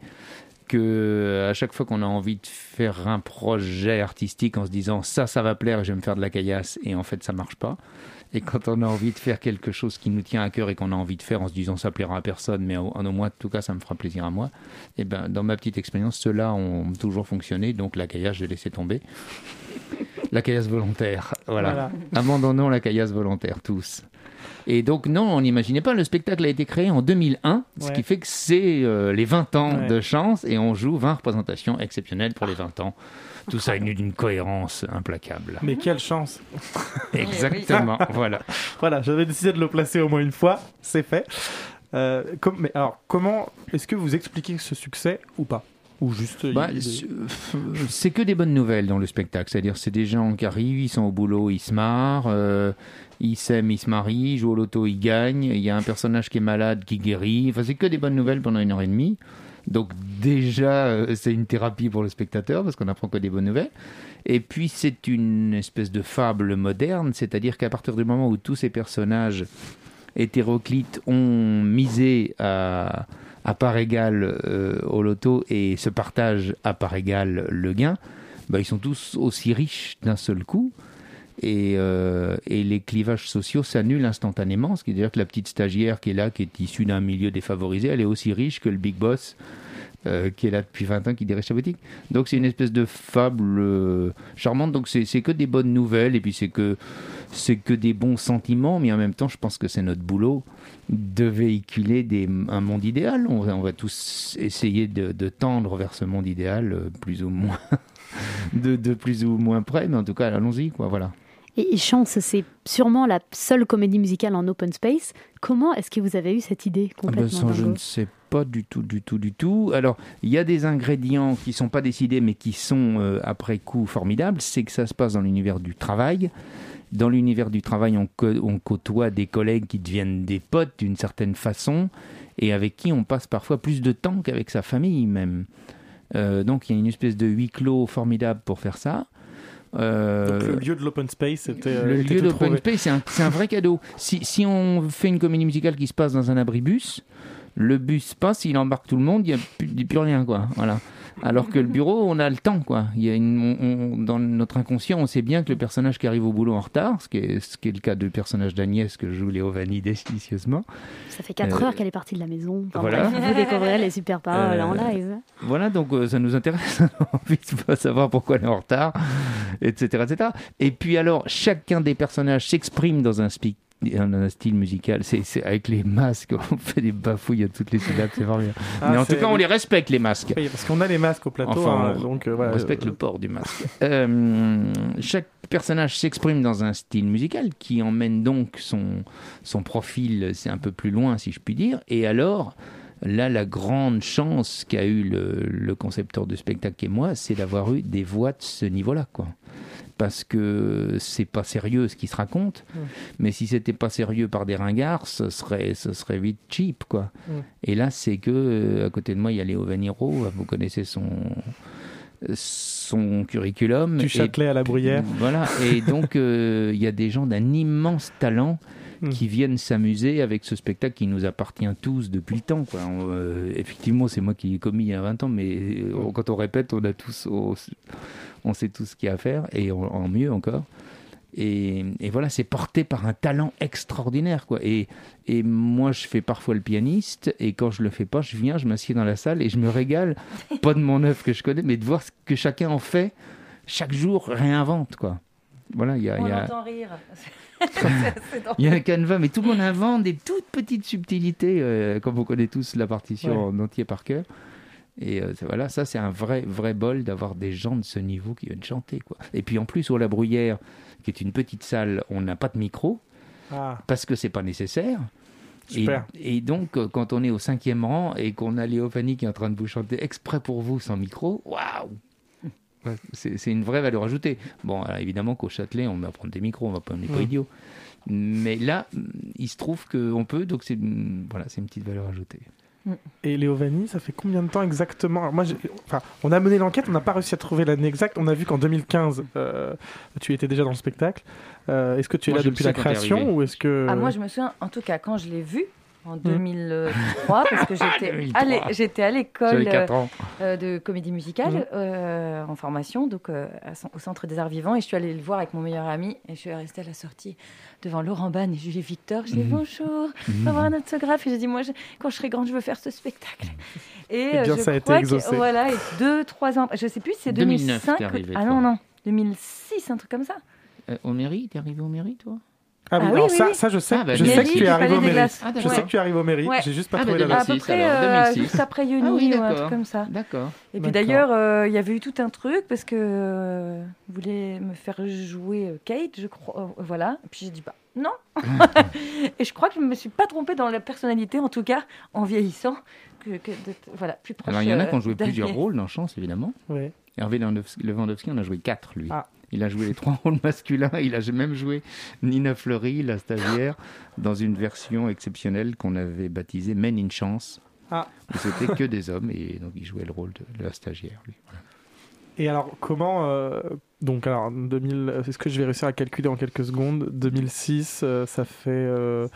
I: Que à chaque fois qu'on a envie de faire un projet artistique en se disant ça, ça va plaire, je vais me faire de la caillasse, et en fait ça marche pas. Et quand on a envie de faire quelque chose qui nous tient à cœur et qu'on a envie de faire en se disant ça plaira à personne, mais au, en au moins, en tout cas, ça me fera plaisir à moi, et ben dans ma petite expérience, ceux-là ont toujours fonctionné. Donc la caillasse, j'ai laissé tomber. La caillasse volontaire, voilà.
A: Voilà.
I: Abandonnons la caillasse volontaire, tous. Et donc, non, on n'imaginait pas. Le spectacle a été créé en 2001, ce
A: Ouais.
I: qui fait que c'est euh, les 20 ans
A: Ouais.
I: de chance et on joue 20 représentations exceptionnelles pour les 20 ans. Tout ça est d'une cohérence implacable.
A: Mais quelle chance
I: Exactement, voilà.
A: Voilà, j'avais décidé de le placer au moins une fois, c'est fait. Euh, comme- mais alors, comment est-ce que vous expliquez ce succès ou pas? Ou juste. euh,
I: Bah,
A: il-
I: c'est- c'est que des bonnes nouvelles dans le spectacle. C'est-à-dire, c'est des gens qui arrivent, ils sont au boulot, ils se marrent, euh, ils s'aiment, ils se marient, ils jouent au loto, ils gagnent. Il y a un personnage qui est malade, qui guérit. Enfin, c'est que des bonnes nouvelles pendant une heure et demie. Donc déjà, euh, c'est une thérapie pour le spectateur parce qu'on apprend que des bonnes nouvelles. Et puis c'est une espèce de fable moderne, c'est-à-dire qu'à partir du moment où tous ces personnages hétéroclites ont misé à, à part égale euh, au loto et se partagent à part égale le gain, bah, ils sont tous aussi riches d'un seul coup. Et, euh, et les clivages sociaux s'annulent instantanément, ce qui veut dire que la petite stagiaire qui est là, qui est issue d'un milieu défavorisé, elle est aussi riche que le big boss euh, qui est là depuis 20 ans, qui dirige sa boutique. Donc c'est une espèce de fable euh, charmante. Donc c'est que des bonnes nouvelles et puis c'est que que des bons sentiments, mais en même temps, je pense que c'est notre boulot de véhiculer un monde idéal. On va, tous essayer de, tendre vers ce monde idéal, plus ou moins de, de plus ou moins près, mais en tout cas, allons-y, quoi. Voilà.
F: Et et Chance, c'est sûrement la seule comédie musicale en open space. Comment est-ce que vous avez eu cette idée
I: Ah ben,
F: complètement
I: ça, je ne sais pas du tout, du tout, du tout. Alors, il y a des ingrédients qui sont pas décidés, mais qui sont euh, après coup formidables. C'est que ça se passe dans l'univers du travail. Dans l'univers du travail, on côtoie des collègues qui deviennent des potes d'une certaine façon et avec qui on passe parfois plus de temps qu'avec sa famille même. Euh, donc, il y a une espèce de huis clos formidable pour faire ça. Euh,
A: Donc, le lieu de l'open space était. euh,
I: le
A: était
I: lieu d'open space, c'est un, c'est un vrai cadeau. Si, si on fait une comédie musicale qui se passe dans un abribus, le bus passe, il embarque tout le monde, il n'y a plus, il y a plus rien, quoi. Voilà. Alors que le bureau, on a le temps, quoi. Il y a une, on- on- dans notre inconscient, on sait bien que le personnage qui arrive au boulot en retard, ce qui est, ce qui est le cas du personnage d'Agnès que joue Léo Vanni délicieusement.
F: Ça fait 4
I: Euh,
F: heures qu'elle est partie de la maison. Enfin,
I: voilà.
F: bref, vous découvrirez les super paroles
I: Euh,
F: en live.
I: Voilà, donc euh, ça nous intéresse. On de pas savoir pourquoi elle est en retard, etc., etc. Et puis alors, chacun des personnages s'exprime dans un, spi- dans un style musical. C'est avec les masques, on fait des bafouilles à toutes les syllabes, c'est formidable.
A: Ah,
I: Mais en tout cas, on les respecte, les masques.
A: Oui, parce qu'on a les masques au plateau.
I: Enfin,
A: hein,
I: on,
A: donc, euh,
I: on respecte
A: euh,
I: le port du masque. Euh, chaque personnage s'exprime dans un style musical qui emmène donc son, son profil, c'est un peu plus loin si je puis dire. Et alors, là, la grande chance qu'a eu le, le concepteur de spectacle et moi, c'est d'avoir eu des voix de ce niveau-là, quoi. Parce que c'est pas sérieux ce qui se raconte,
A: Mm.
I: mais si c'était pas sérieux par des ringards, ce serait, ce serait vite cheap, quoi.
A: Mm.
I: Et là, c'est que euh, à côté de moi, il y a Léo Vaniro. Vous connaissez son son curriculum.
A: Du
I: Et-
A: Châtelet à la Bruyère.
I: Voilà. Et donc, euh, il y a des gens d'un immense talent
A: Mm.
I: qui viennent s'amuser avec ce spectacle qui nous appartient tous depuis le temps. Quoi. On, euh, effectivement, c'est moi qui l'ai commis il y a 20 ans, mais euh, quand on répète, on a tous, on, on sait tout ce qu'il y a à faire, et en, en mieux encore. Et, et voilà, c'est porté par un talent extraordinaire, quoi. Et, et moi, je fais parfois le pianiste, et quand je le fais pas, je viens, je m'assieds dans la salle et je me régale, pas de mon œuvre que je connais, mais de voir ce que chacun en fait, chaque jour réinvente, quoi. Voilà, il y a,
E: On
I: il y a-
E: entend rire.
I: Il y a un canevas, mais tout le monde invente des toutes petites subtilités, euh, comme vous connaissez tous la partition
A: Ouais.
I: en entier par cœur. Et euh, voilà, ça c'est un vrai, vrai bol d'avoir des gens de ce niveau qui viennent chanter. Quoi. Et puis en plus, sur la Bruyère, qui est une petite salle, on n'a pas de micro,
A: Ah,
I: parce que c'est pas nécessaire. Et,
A: Super.
I: et donc, euh, quand on est au cinquième rang et qu'on a Léo Fanny qui est en train de vous chanter exprès pour vous sans micro, waouh Ouais, C'est une vraie valeur ajoutée. Bon, alors, évidemment qu'au Châtelet, on va prendre des micros, on va pas, on n'est pas
A: Mm.
I: idiot. Mais là, mm, il se trouve qu'on peut, donc c'est mm, voilà, c'est une petite valeur ajoutée.
A: Et Léo Vanni, ça fait combien de temps exactement? Alors moi, enfin, on a mené l'enquête, on n'a pas réussi à trouver l'année exacte. On a vu qu'en 2015, euh, tu étais déjà dans le spectacle. Euh, est-ce que tu es
I: Moi,
A: là depuis la création ou est-ce que
E: Ah, moi, je me souviens, en tout cas, quand je l'ai vu en
A: Hmm.
E: 2003, parce que j'étais
I: 2003.
E: à l'é- j'étais à l'école
I: J'avais 4 ans.
E: euh, de comédie musicale
A: Mhm.
E: euh, en formation, donc euh, au Centre des Arts Vivants, et je suis allée le voir avec mon meilleur ami, et je suis restée à la sortie devant Laurent Banne et Julie Victor. Je dis
I: Mhm.
E: bonjour, on va voir un autographe, et j'ai dit moi, je- quand je serai grande, je veux faire ce spectacle. Et,
A: Eh
E: euh,
A: bien,
E: je
A: ça a été
E: crois que-
A: exaucé.
E: voilà, et deux, trois ans, je sais plus, si c'est
I: 2009
E: 2005.
I: t'es arrivé,
E: ah non, non, 2006, un truc comme ça.
I: Euh, au mairie, t'es arrivé au mairie, toi?
A: Ah oui,
E: Ah oui,
A: alors
E: oui,
A: ça, je sais.
I: Ah, bah,
A: je sais que tu es arrivé au mairie.
I: Ah,
A: je sais que tu arrives au mairie.
E: Ouais.
A: J'ai juste pas
I: Ah,
A: trouvé
I: bah,
A: la
I: de
E: À
A: date.
E: peu
I: si,
E: près
I: alors,
E: euh,
I: 2006.
E: juste après
I: Ah oui,
E: ou un truc comme ça.
I: D'accord.
E: Et puis d'ailleurs, euh, il y avait eu tout un truc parce que euh, vous voulez me faire jouer euh, Kate, je crois. euh, voilà. Et puis j'ai dit bah non. et je crois que je me suis pas trompée dans la personnalité, en tout cas en vieillissant, que, que d'être- voilà plus proche.
I: Alors il y en a qui ont joué plusieurs rôles dans Chance, évidemment. Hervé Lewandowski, Lewandowski en a joué quatre, lui.
A: Ah.
I: Il a joué les trois rôles masculins. Il a même joué Nina Fleury, la stagiaire, dans une version exceptionnelle qu'on avait baptisée Men in Chance.
A: Ah.
I: Où c'était que des hommes et donc il jouait le rôle de, la stagiaire. Lui.
A: Et alors, comment. euh, donc, alors, 2000, euh, est-ce que je vais réussir à calculer en quelques secondes? 2006, euh, ça fait. euh,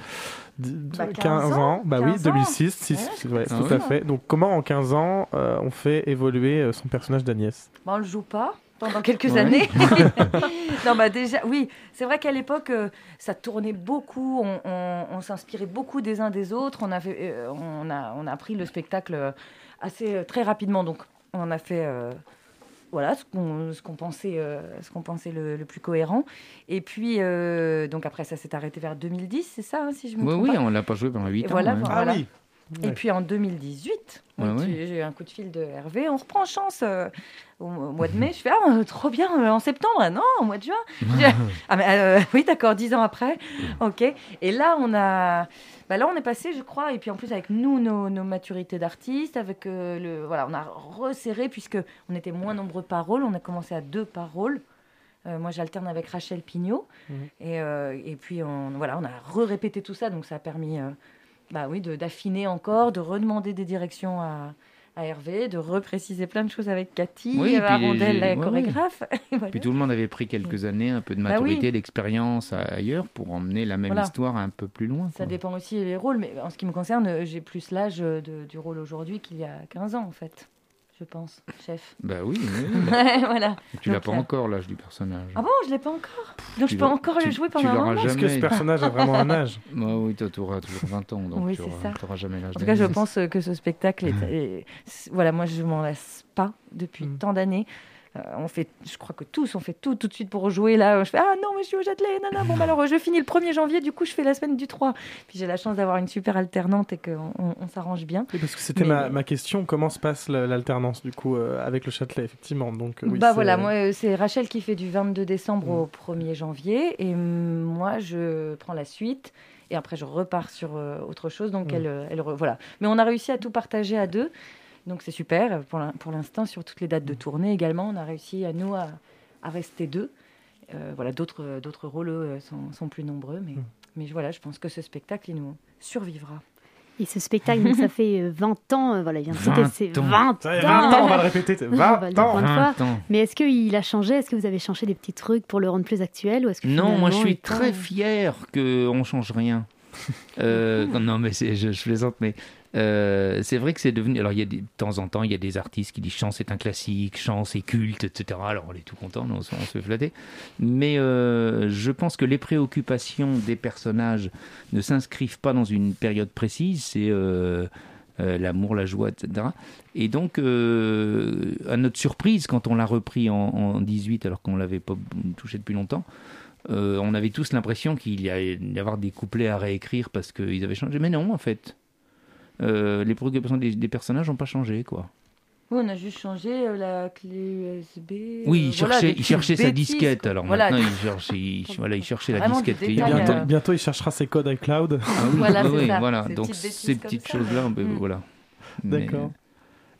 A: dix-
E: Bah,
A: 15,
E: 15
A: ans.
E: ans,
A: Bah oui,
E: 15 ans.
A: 2006, six-
E: Ouais,
A: ouais,
I: Ah
A: tout
I: oui.
A: à fait. Donc, comment en 15 ans euh, on fait évoluer euh, son personnage d'Agnès?
E: Bah, on le joue pas pendant quelques
I: Ouais.
E: années. non, bah déjà, oui, c'est vrai qu'à l'époque, euh, ça tournait beaucoup, on, on- on s'inspirait beaucoup des uns des autres, on, avait, euh, on, a, on a appris le spectacle euh, assez très rapidement, donc on a fait euh, voilà, ce qu'on ce qu'on pensait, euh, ce qu'on pensait le, le plus cohérent. Et puis, euh, donc après, ça s'est arrêté vers 2010, c'est ça, hein, si je me
I: Oui,
E: trompe
I: oui,
E: pas
I: on l'a pas joué pendant 8
E: Et
I: ans.
E: voilà,
I: ouais.
E: voilà.
A: Ah
E: Voilà. Et puis en 2018,
I: Ouais,
E: oui,
I: ouais.
E: tu- j'ai eu un coup de fil de Hervé. On reprend chance euh, au, au mois de mai. Je fais ah, euh, trop bien euh, en septembre. Ah, Non, au mois de juin. Ah, mais, euh, oui, d'accord, dix ans après. Ok. Et là, on a. Bah là, on est passé, je crois, et puis en plus avec nous, nos, nos maturités d'artistes, avec le, voilà, on a resserré puisque on était moins nombreux par rôle. On a commencé à deux par rôle. Euh, moi, j'alterne avec Rachel Pignot,
A: Mhm.
E: et, euh, et puis on, voilà, on a re-répété tout ça, donc ça a permis euh, bah oui, de- d'affiner encore, de redemander des directions à, à Hervé, de repréciser plein de choses avec Cathy,
I: Oui, et
E: euh,
I: les-
E: la
I: ouais,
E: chorégraphe. Voilà.
I: Puis tout le monde avait pris quelques années, un peu de
E: Bah oui.
I: maturité, d'expérience ailleurs pour emmener la même
E: Voilà.
I: histoire un peu plus loin.
E: Ça
I: quoi.
E: dépend aussi des rôles, mais en ce qui me concerne, j'ai plus l'âge euh, du rôle aujourd'hui qu'il y a 15 ans, en fait, je pense, chef.
I: Bah oui, oui, oui.
E: voilà.
I: tu l'as pas
E: euh,
I: encore l'âge du personnage.
E: Ah bon, je l'ai pas encore Donc
I: Tu
E: je peux encore
I: tu-
E: le jouer pendant un
I: l'auras
E: moment
A: Est-ce que ce
I: jamais.
A: personnage a vraiment un âge
I: Bah oui, tu auras toujours 20 ans, donc
E: Oui,
I: tu
E: c'est
I: auras-
E: ça.
I: t'auras jamais l'âge
E: En tout cas, je pense que ce spectacle est. est- c'est- voilà, moi, je m'en lasse pas depuis
A: Mm.
E: tant d'années. Euh, on fait, je crois que tous, on fait tout tout de suite pour jouer là. Je fais ah non, mais je suis au Châtelet. Bon, bah, alors je finis le 1er janvier, du coup je fais la semaine du 3. Puis j'ai la chance d'avoir une super alternante et qu'on on, on s'arrange bien.
A: Oui, Parce que c'était ma, ma question, comment se passe la- l'alternance du coup euh, avec le Châtelet, effectivement? Donc, euh, oui,
E: bah
A: c'est-
E: voilà, moi c'est Rachel qui fait du 22 décembre
A: Mm.
E: au 1er janvier et mm, moi je prends la suite et après je repars sur euh, autre chose. Donc
A: Mm.
E: elle, elle voilà. Mais on a réussi à tout partager à deux, donc c'est super. Pour l'in- pour l'instant sur toutes les dates de tournée également, on a réussi à nous à, à rester deux. Euh, voilà, d'autres d'autres rôles eux, sont, sont plus nombreux, mais
A: Mm.
E: mais voilà, je pense que ce spectacle il nous survivra.
F: Et ce spectacle, donc, ça fait euh, 20 ans, euh, voilà, il vient de
I: 20
F: fêter ses
I: ans.
F: 20
A: Ça fait 20 ans, on va le répéter. c'est
F: On va
A: 20
F: le dire
A: ans
F: plein de fois.
I: 20 ans.
F: Mais est-ce qu'il a changé? Est-ce que vous avez changé des petits trucs pour le rendre plus actuel ou est-ce que
I: Non, moi je suis très fier qu'on change rien. Euh, non, mais c'est- je, je plaisante, mais euh, c'est vrai que c'est devenu. Alors, il y a des, de temps en temps, il y a des artistes qui disent Chance est un classique, Chance est culte, etc. Alors, on est tout content, on, se- fait flatter. Mais euh, je pense que les préoccupations des personnages ne s'inscrivent pas dans une période précise. C'est. euh, l'amour, la joie, etc. Et donc, à notre surprise, quand on l'a repris en, en 18, alors qu'on l'avait pas touché depuis longtemps, on avait tous l'impression qu'il y y avoir des couplets à réécrire parce qu'ils avaient changé. Mais non, en fait. Euh, les préoccupations des, des personnages n'ont pas changé, quoi.
E: Oui, on a juste changé euh, la clé USB.
I: Oui,
E: euh,
I: il
E: voilà,
I: cherchait,
E: des
I: il cherchait sa
E: bêtises,
I: disquette.
E: quoi.
I: Alors
E: Voilà,
I: maintenant, il cherchait, il, voilà, il cherchait la disquette.
A: Bientôt,
E: euh,
A: bientôt, il cherchera ses codes iCloud.
I: Ah oui,
E: Voilà,
I: oui,
E: c'est
I: oui,
E: ça.
I: voilà.
E: Ces
I: Donc
E: petites
I: ces petites choses-là,
E: Mm.
I: voilà. Mais-
A: D'accord.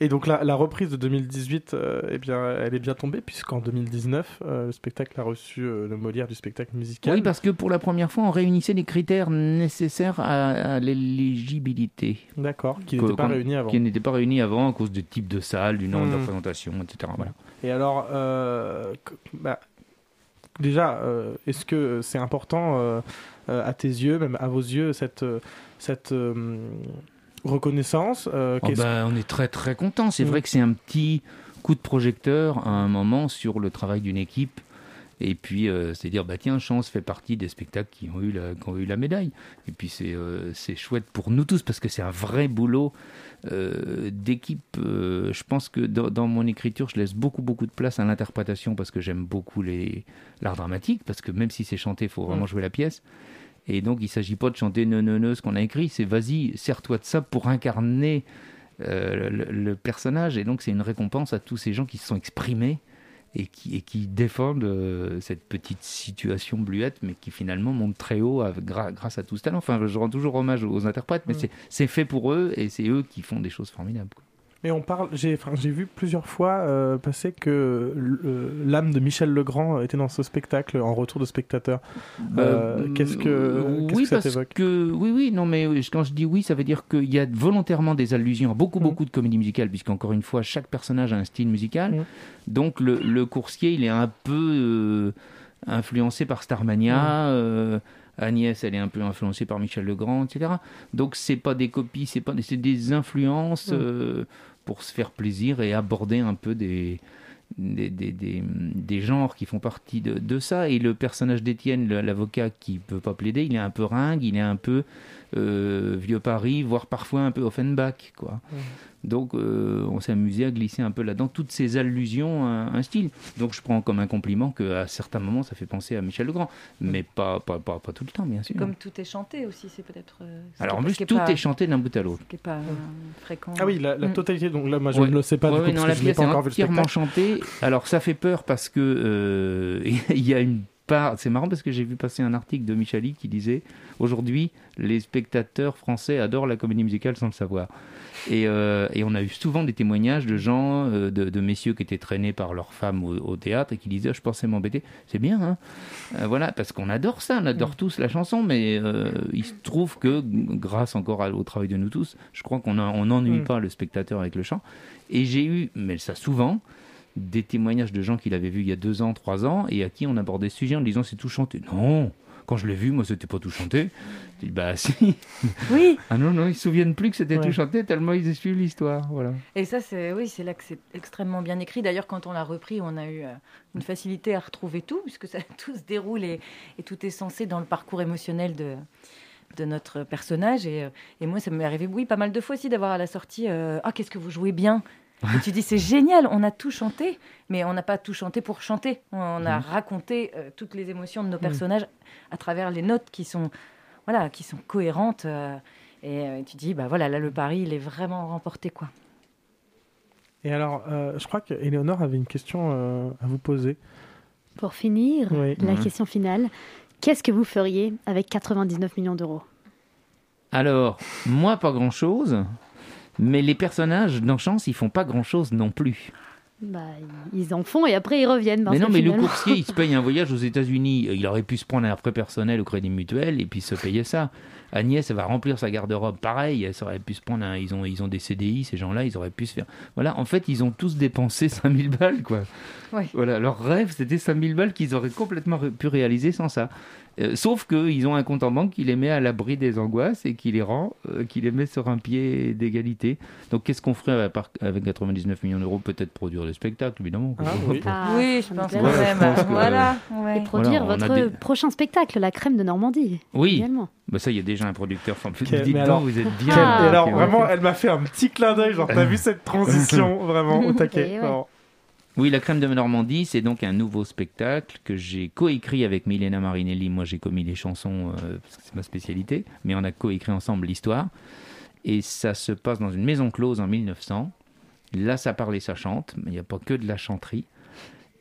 A: Et donc la, la reprise de 2018, euh, eh bien, elle est bien tombée puisqu'en 2019, euh, le spectacle a reçu euh, le Molière du spectacle musical.
I: Oui, parce que pour la première fois, on réunissait les critères nécessaires à, à l'éligibilité.
A: D'accord, qui n'était pas
I: qu'on-
A: réuni avant.
I: Qui n'étaient pas réunis avant à cause du type de salle, du nombre
A: Hmm.
I: de représentations, etc. Voilà.
A: Et alors, bah, déjà, est-ce que c'est important à tes yeux, même à vos yeux, cette, cette reconnaissance euh,
I: Oh bah, on est très très content. C'est
A: Mm.
I: vrai que c'est un petit coup de projecteur à un moment sur le travail d'une équipe. Et puis, euh, c'est dire, bah tiens, Chance fait partie des spectacles qui ont eu la, qui ont eu la médaille. Et puis, c'est euh, c'est chouette pour nous tous parce que c'est un vrai boulot euh, d'équipe. Je pense que dans, dans mon écriture, je laisse beaucoup, beaucoup de place à l'interprétation parce que j'aime beaucoup l'art dramatique. Parce que même si c'est chanté, il faut vraiment
A: Mm.
I: jouer la pièce. Et donc, il ne s'agit pas de chanter non, non, non, ce qu'on a écrit, c'est vas-y, sers-toi de ça pour incarner euh, le, le personnage. Et donc, c'est une récompense à tous ces gens qui se sont exprimés et qui, et qui défendent euh, cette petite situation bluette, mais qui finalement monte très haut gra- grâce à tout ce talent. Enfin, je rends toujours hommage aux interprètes, mais
A: Mm.
I: c'est- c'est fait pour eux et c'est eux qui font des choses formidables. quoi.
A: Mais on parle, j'ai enfin, vu plusieurs fois euh, passer que le- l'âme de Michel Legrand était dans ce spectacle en retour de spectateur. Euh, qu'est-ce que,
I: oui,
A: que ça
I: parce que oui, oui, non, mais quand je dis oui, ça veut dire qu'il y a volontairement des allusions à beaucoup,
A: Mm.
I: beaucoup de comédies musicales, puisqu'encore une fois, chaque personnage a un style musical.
A: Mm.
I: Donc le, le coursier, il est un peu euh, influencé par Starmania.
A: Mm.
I: euh, Agnès, elle est un peu influencée par Michel Legrand, etc. Donc c'est pas des copies, c'est pas, des- des influences euh, pour se faire plaisir et aborder un peu des des, des, des, genres qui font partie de, de ça. Et le personnage d'Étienne, l'avocat qui peut pas plaider, il est un peu ringue, il est un peu euh, vieux Paris, voire parfois un peu Offenbach. Quoi. Donc euh, on s'est amusé à glisser un peu là-dedans toutes ces allusions à un style. Donc je prends comme un compliment qu'à certains moments ça fait penser à Michel Legrand, mais pas, pas, pas, pas tout le temps, bien sûr.
E: Comme tout est chanté aussi, c'est peut-être. euh,
I: Alors en plus tout
E: pas-
I: est chanté d'un bout à l'autre.
E: Ce qui n'est pas euh, fréquent.
A: Ah oui, la, la
E: Mm.
A: totalité. Donc là, moi, je
I: Ouais.
A: ne le sais pas
I: Ouais,
A: du coup,
I: non,
A: parce
I: la
A: que je
I: pièce
A: pas
I: est
A: encore vu le
I: entièrement chantée. Alors ça fait peur parce que euh, il y a une C'est marrant parce que j'ai vu passer un article de Michali qui disait aujourd'hui les spectateurs français adorent la comédie musicale sans le savoir. Et, euh, et on a eu souvent des témoignages de gens, euh, de, de messieurs qui étaient traînés par leurs femmes au, au théâtre et qui disaient Ah, Je pensais m'embêter. C'est bien, hein Euh, Voilà, parce qu'on adore ça, on adore tous la chanson, mais euh, il se trouve que, grâce encore au travail de nous tous, je crois qu'on on n'ennuie
A: Mm.
I: pas le spectateur avec le chant. Et j'ai eu, mais ça souvent, des témoignages de gens qui l'avaient vu il y a deux ans, trois ans, et à qui on abordait ce sujet en disant c'est tout chanté. Non, quand je l'ai vu, moi, c'était pas tout chanté. Je dis bah si.
E: Oui.
I: Ah non, non, ils se souviennent plus que c'était
A: Ouais.
I: tout chanté tellement ils suivent l'histoire. Voilà.
E: Et ça, c'est oui, c'est là que c'est extrêmement bien écrit. D'ailleurs, quand on l'a repris, on a eu euh, une facilité à retrouver tout, puisque ça tout se déroule et, et tout est censé dans le parcours émotionnel de de notre personnage. Et, euh, et moi, ça m'est arrivé, oui, pas mal de fois aussi d'avoir à la sortie, euh, ah, qu'est-ce que vous jouez bien? Et tu dis, c'est génial, on a tout chanté, mais on n'a pas tout chanté pour chanter. On a
I: Mhm.
E: raconté euh, toutes les émotions de nos
A: Mhm.
E: personnages à travers les notes qui sont, voilà, qui sont cohérentes. euh, et euh, tu dis, bah voilà, là, le pari, il est vraiment remporté, quoi.
A: Et alors, euh, je crois qu'Éléonore avait une question euh, à vous poser.
F: Pour finir,
A: Oui.
F: la
I: Mhm.
F: question finale. Qu'est-ce que vous feriez avec 99 millions d'euros?
I: Alors, moi, pas grand-chose, mais les personnages dans Chance, ils font pas grand-chose non plus.
F: bah, Ils en font et après ils reviennent.
I: mais non, mais le coursier, il se paye un voyage aux États-Unis. Il aurait pu se prendre un prêt personnel au Crédit Mutuel et puis se payer ça. Agnès, elle va remplir sa garde-robe. Pareil, elle aurait pu se prendre un... Ils ont, ils ont des CDI, ces gens-là, ils auraient pu se faire... Voilà, en fait, ils ont tous dépensé 5000 balles, quoi.
E: Ouais.
I: Voilà, leur rêve, c'était 5000 balles qu'ils auraient complètement pu réaliser sans ça. Euh, sauf qu'ils ont un compte en banque qui les met à l'abri des angoisses et qui les rend, euh, qui les met sur un pied d'égalité. Donc, qu'est-ce qu'on ferait avec 99 millions d'euros Peut-être produire des spectacles, évidemment.
A: Ah oui.
F: Ah,
E: oui, je pense
I: Voilà,
E: même.
I: je pense que-
E: Voilà. ouais.
F: Et produire
I: Voilà,
F: votre
I: des-
F: prochain spectacle, La Crème de Normandie.
I: Oui,
F: Également.
I: Bah ça, il y a déjà un producteur. Enfin,
A: Quel-
I: dites
A: alors-
I: vous êtes
A: Quel-
I: bien.
F: Ah,
A: alors, vraiment, elle m'a fait un petit clin d'œil. Genre, t'as vu cette transition Vraiment, au taquet.
F: Ouais.
I: Oui, La Crème de Normandie, c'est donc un nouveau spectacle que j'ai coécrit avec Milena Marinelli. Moi, j'ai commis les chansons euh, parce que c'est ma spécialité, mais on a coécrit ensemble l'histoire. Et ça se passe dans une maison close en 1900. Là, ça parle et ça chante, mais il n'y a pas que de la chanterie.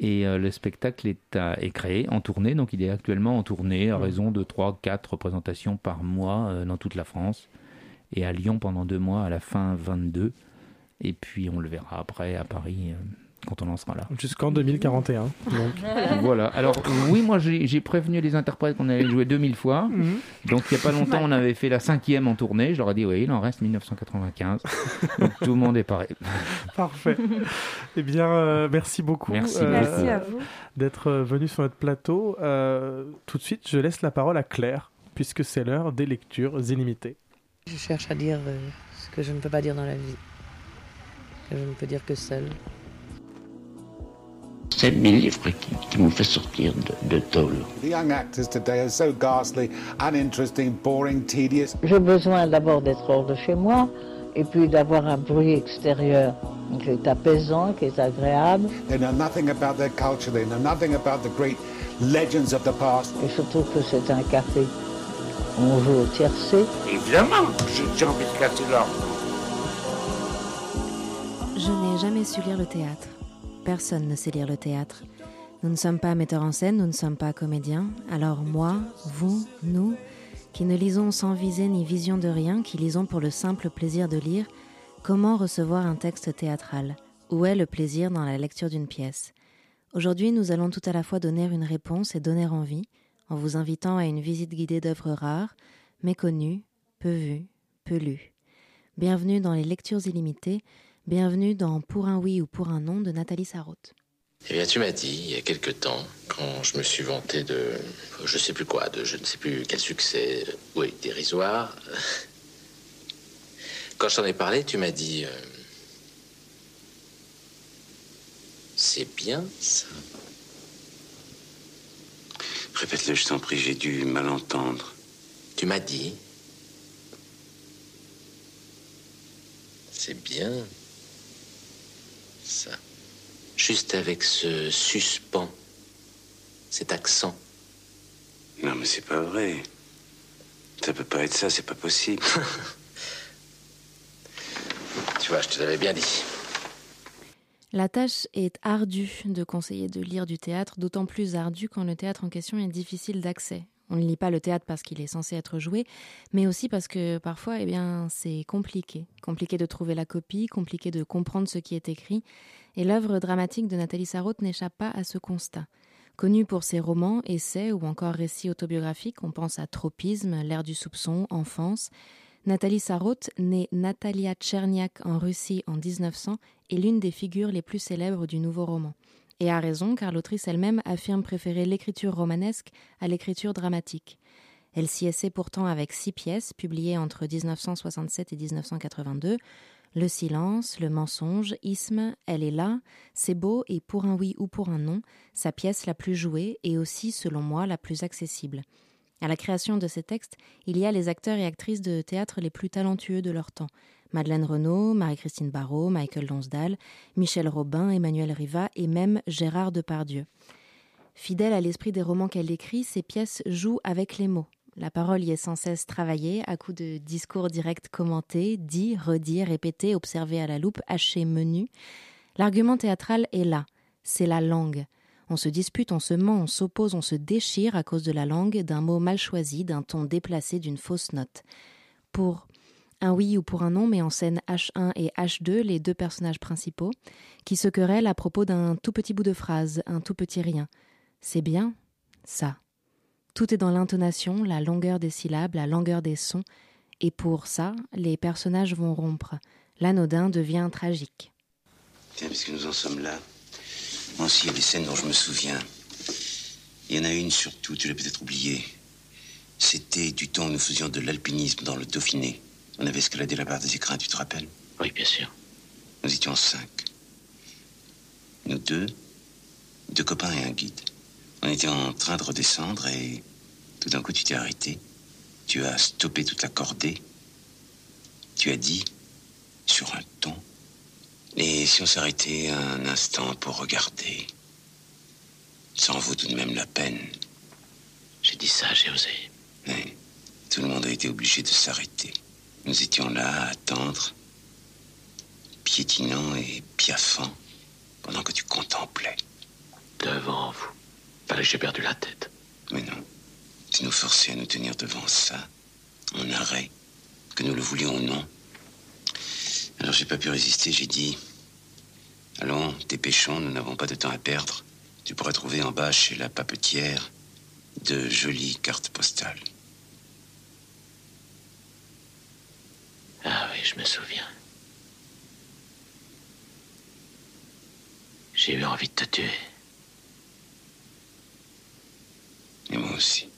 I: Et euh, le spectacle est, à- est créé, en tournée, donc il est actuellement en tournée à raison de 3-4 représentations par mois euh, dans toute la France. Et à Lyon pendant deux mois, à la fin 22. Et puis on le verra après à Paris euh, quand on en sera là.
A: Jusqu'en 2041. Donc.
I: Voilà. Alors oui, moi j'ai prévenu les interprètes qu'on allait jouer 2000 fois.
A: Mhm.
I: Donc il n'y a pas longtemps, on avait fait la cinquième en tournée. Je leur ai dit, oui, il en reste 1995. Donc tout le monde est pareil.
A: Parfait. eh bien, euh, merci beaucoup,
I: Merci
A: euh,
E: Merci à vous.
A: d'être euh, venu sur notre plateau. Euh, tout de suite, je laisse la parole à Claire, puisque c'est l'heure des lectures illimitées.
J: Je cherche à dire euh, ce que je ne peux pas dire dans la vie. Que je ne peux dire que seul.
K: C'est mes livres qui, qui m'ont fait sortir de, de tôle.
L: The young actors today are so ghastly, uninteresting, boring, tedious.
M: J'ai besoin d'abord d'être hors de chez moi et puis d'avoir un bruit extérieur qui est apaisant, qui est agréable.
L: They know nothing about their culture, they know nothing about the great legends of the past.
M: Et surtout que c'est un café On joue au tiercé.
K: Évidemment, j'ai envie de casser l'ordre.
N: Je n'ai jamais su lire le théâtre. Personne ne sait lire le théâtre. Nous ne sommes pas metteurs en scène, nous ne sommes pas comédiens. Alors moi, vous, nous, qui ne lisons sans visée ni vision de rien, qui lisons pour le simple plaisir de lire, comment recevoir un texte théâtral? Où est le plaisir dans la lecture d'une pièce? Aujourd'hui, nous allons tout à la fois donner une réponse et donner envie, en vous invitant à une visite guidée d'œuvres rares, méconnues, peu vues, peu lues. Bienvenue dans les lectures illimitées, bienvenue dans Pour un oui ou pour un non de Nathalie Sarraute.
O: Eh bien, tu m'as dit, il y a quelque temps, quand je me suis vanté de je sais plus quoi, de je ne sais plus quel succès, oui, dérisoire, quand je t'en ai parlé, tu m'as dit euh, c'est bien ça.
K: Répète-le, je t'en prie, j'ai dû mal entendre.
O: Tu m'as dit c'est bien ça. Juste avec ce suspens, cet accent.
K: Non, mais c'est pas vrai. Ça peut pas être ça, c'est pas possible.
O: tu vois, je te l'avais bien dit.
N: La tâche est ardue de conseiller de lire du théâtre, d'autant plus ardue quand le théâtre en question est difficile d'accès. On ne lit pas le théâtre parce qu'il est censé être joué, mais aussi parce que parfois, eh bien, c'est compliqué. Compliqué de trouver la copie, compliqué de comprendre ce qui est écrit. Et l'œuvre dramatique de Nathalie Sarraute n'échappe pas à ce constat. Connue pour ses romans, essais ou encore récits autobiographiques, on pense à Tropisme, L'ère du soupçon, Enfance. Nathalie Sarraute, née Natalia Tcherniak en Russie en 1900, est l'une des figures les plus célèbres du nouveau roman. Et a raison, car l'autrice elle-même affirme préférer l'écriture romanesque à l'écriture dramatique. Elle s'y essaie pourtant avec six pièces, publiées entre 1967 et 1982. Le silence, le mensonge, Isme, Elle est là, C'est beau et Pour un oui ou pour un non, sa pièce la plus jouée et aussi, selon moi, la plus accessible. À la création de ces textes, il y a les acteurs et actrices de théâtre les plus talentueux de leur temps. Madeleine Renaud, Marie-Christine Barrault, Michael Lonsdal, Michel Robin, Emmanuel Riva et même Gérard Depardieu. Fidèle à l'esprit des romans qu'elle écrit, ses pièces jouent avec les mots. La parole y est sans cesse travaillée, à coups de discours directs commentés, dits, redits, répétés, observés à la loupe, hachés, menus. L'argument théâtral est là, c'est la langue. On se dispute, on se ment, on s'oppose, on se déchire à cause de la langue, d'un mot mal choisi, d'un ton déplacé, d'une fausse note. Pour un oui ou pour un non met en scène H1 et H2, les deux personnages principaux, qui se querellent à propos d'un tout petit bout de phrase, un tout petit rien. C'est bien ça. Tout est dans l'intonation, la longueur des syllabes, la longueur des sons, et pour ça, les personnages vont rompre. L'anodin devient tragique.
K: Tiens, puisque nous en sommes là, moi aussi, il y a des scènes dont je me souviens. Il y en a une surtout, tu l'as peut-être oubliée. C'était du temps où nous faisions de l'alpinisme dans le Dauphiné. On avait escaladé la barre des écrins, tu te rappelles?
O: Oui, bien sûr.
K: Nous étions cinq. Nous deux, deux copains et un guide. On était en train de redescendre et tout d'un coup tu t'es arrêté. Tu as stoppé toute la cordée. Tu as dit, sur un ton, et si on s'arrêtait un instant pour regarder Ça en vaut tout de même la peine.
O: J'ai dit ça, j'ai osé.
K: Oui. Tout le monde a été obligé de s'arrêter. Nous étions là à attendre, piétinant et piaffant, pendant que tu contemplais.
O: Devant vous. Fallait que j'ai perdu la tête.
K: Mais non. Tu nous forçais à nous tenir devant ça, en arrêt, que nous le voulions ou non. Alors j'ai pas pu résister, j'ai dit Allons, dépêchons, nous n'avons pas de temps à perdre. Tu pourrais trouver en bas chez la papetière de jolies cartes postales.
O: Ah oui, je me souviens. J'ai eu envie de te tuer.
K: Et moi aussi.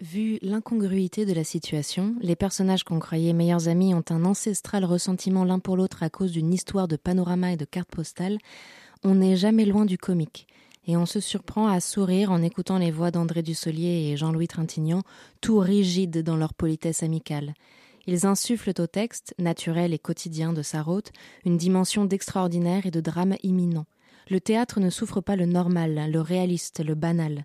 N: Vu l'incongruité de la situation, les personnages qu'on croyait meilleurs amis ont un ancestral ressentiment l'un pour l'autre à cause d'une histoire de panorama et de cartes postales, on n'est jamais loin du comique. Et on se surprend à sourire en écoutant les voix d'André Dussolier et Jean-Louis Trintignant, tout rigides dans leur politesse amicale. Ils insufflent au texte, naturel et quotidien de Sarraute, une dimension d'extraordinaire et de drame imminent. Le théâtre ne souffre pas le normal, le réaliste, le banal.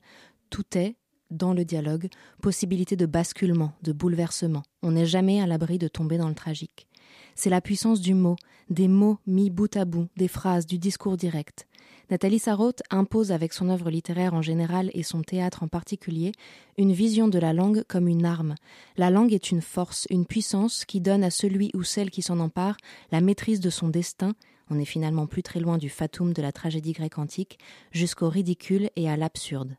N: Tout est, dans le dialogue, possibilité de basculement, de bouleversement. On n'est jamais à l'abri de tomber dans le tragique. C'est la puissance du mot, des mots mis bout à bout, des phrases, du discours direct. Nathalie Sarraute impose avec son œuvre littéraire en général et son théâtre en particulier une vision de la langue comme une arme. La langue est une force, une puissance qui donne à celui ou celle qui s'en empare la maîtrise de son destin. On est finalement plus très loin du fatum de la tragédie grecque antique, jusqu'au ridicule et à l'absurde.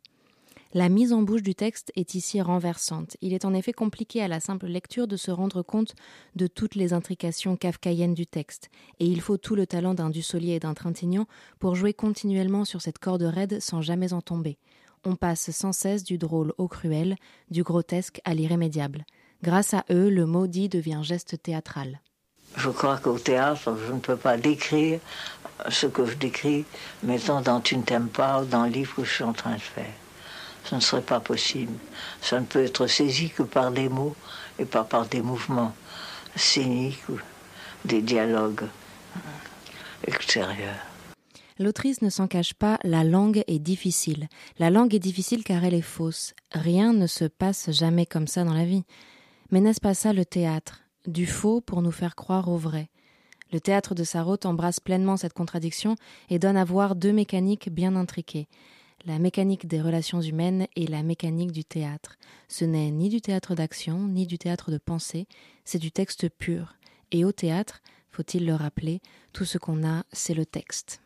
N: La mise en bouche du texte est ici renversante. Il est en effet compliqué à la simple lecture de se rendre compte de toutes les intrications kafkaïennes du texte, et il faut tout le talent d'un Dussolier et d'un Trintignant pour jouer continuellement sur cette corde raide sans jamais en tomber. On passe sans cesse du drôle au cruel, du grotesque à l'irrémédiable. Grâce à eux, le mot dit devient geste théâtral.
M: Je crois qu'au théâtre, je ne peux pas décrire ce que je décris, mettons dans Tu ne t'aimes pas ou dans le livre que je suis en train de faire. Ce ne serait pas possible. Ça ne peut être saisi que par des mots et pas par des mouvements scéniques ou des dialogues extérieurs.
N: L'autrice ne s'en cache pas, la langue est difficile. La langue est difficile car elle est fausse. Rien ne se passe jamais comme ça dans la vie. Mais n'est-ce pas ça le théâtre? Du faux pour nous faire croire au vrai. Le théâtre de Sarraute embrasse pleinement cette contradiction et donne à voir deux mécaniques bien intriquées la mécanique des relations humaines et la mécanique du théâtre. Ce n'est ni du théâtre d'action, ni du théâtre de pensée, c'est du texte pur. Et au théâtre, faut-il le rappeler, tout ce qu'on a, c'est le texte.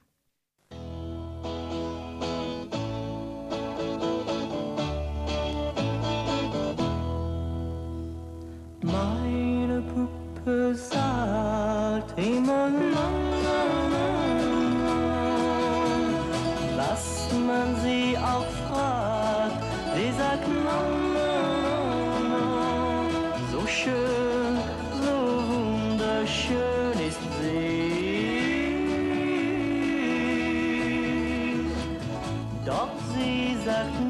A: love.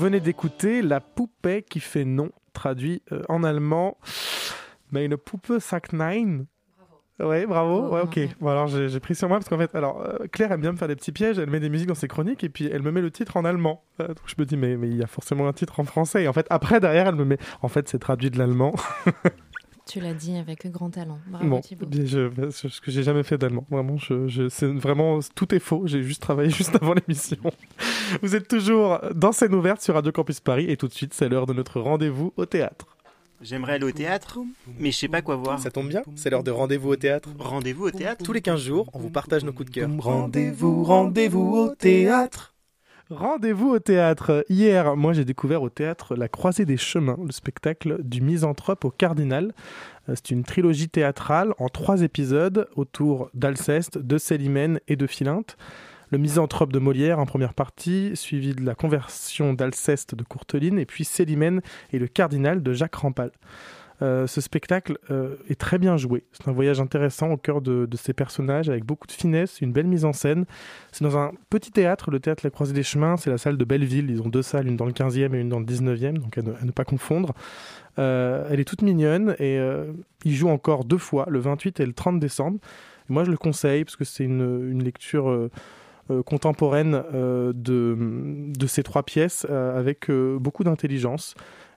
A: Venez d'écouter La poupée qui fait non, traduit euh, en allemand. Mais une poupée sac nine. Ouais, bravo. Ouais, ok. Bon, alors j'ai j'ai pris sur moi parce qu'en fait, alors euh, Claire aime bien me faire des petits pièges. Elle met des musiques dans ses chroniques et puis elle me met le titre en allemand. Euh, donc je me dis, mais mais il y a forcément un titre en français. Et en fait, après derrière, elle me met. En fait, c'est traduit de l'allemand.
N: Tu l'as dit avec grand talent. Bravo
A: Bon,
N: Thibaut.
A: je- ce que j'ai jamais fait d'allemand. Vraiment, je, je, c'est vraiment tout est faux. J'ai juste travaillé juste avant l'émission. Vous êtes toujours dans scène ouverte sur Radio Campus Paris et tout de suite, c'est l'heure de notre rendez-vous au théâtre.
P: J'aimerais aller au théâtre, mais je sais pas quoi voir.
Q: Ça tombe bien, c'est l'heure de rendez-vous au théâtre.
P: Rendez-vous au théâtre
Q: Tous les 15 jours, on vous partage nos coups de cœur.
A: Rendez-vous, rendez-vous au théâtre. Rendez-vous au théâtre. Hier, moi j'ai découvert au théâtre La Croisée des Chemins, le spectacle du misanthrope au cardinal. Euh, C'est une trilogie théâtrale en trois épisodes autour d'Alceste, de Célimène et de Philinte. Le misanthrope de Molière en première partie, suivi de la conversion d'Alceste de Courteline, et puis Célimène et le cardinal de Jacques Rampal. Euh, ce spectacle euh, est très bien joué. C'est un voyage intéressant au cœur de, ces personnages, avec beaucoup de finesse, une belle mise en scène. C'est dans un petit théâtre, le théâtre La Croisée des Chemins, c'est la salle de Belleville. Ils ont deux salles, une dans le 15e et une dans le 19e, donc à ne, pas confondre. Euh, elle est toute mignonne et ils jouent encore deux fois, le 28 et le 30 décembre. Moi, je le conseille parce que c'est une, lecture contemporaine de, ces trois pièces avec beaucoup d'intelligence.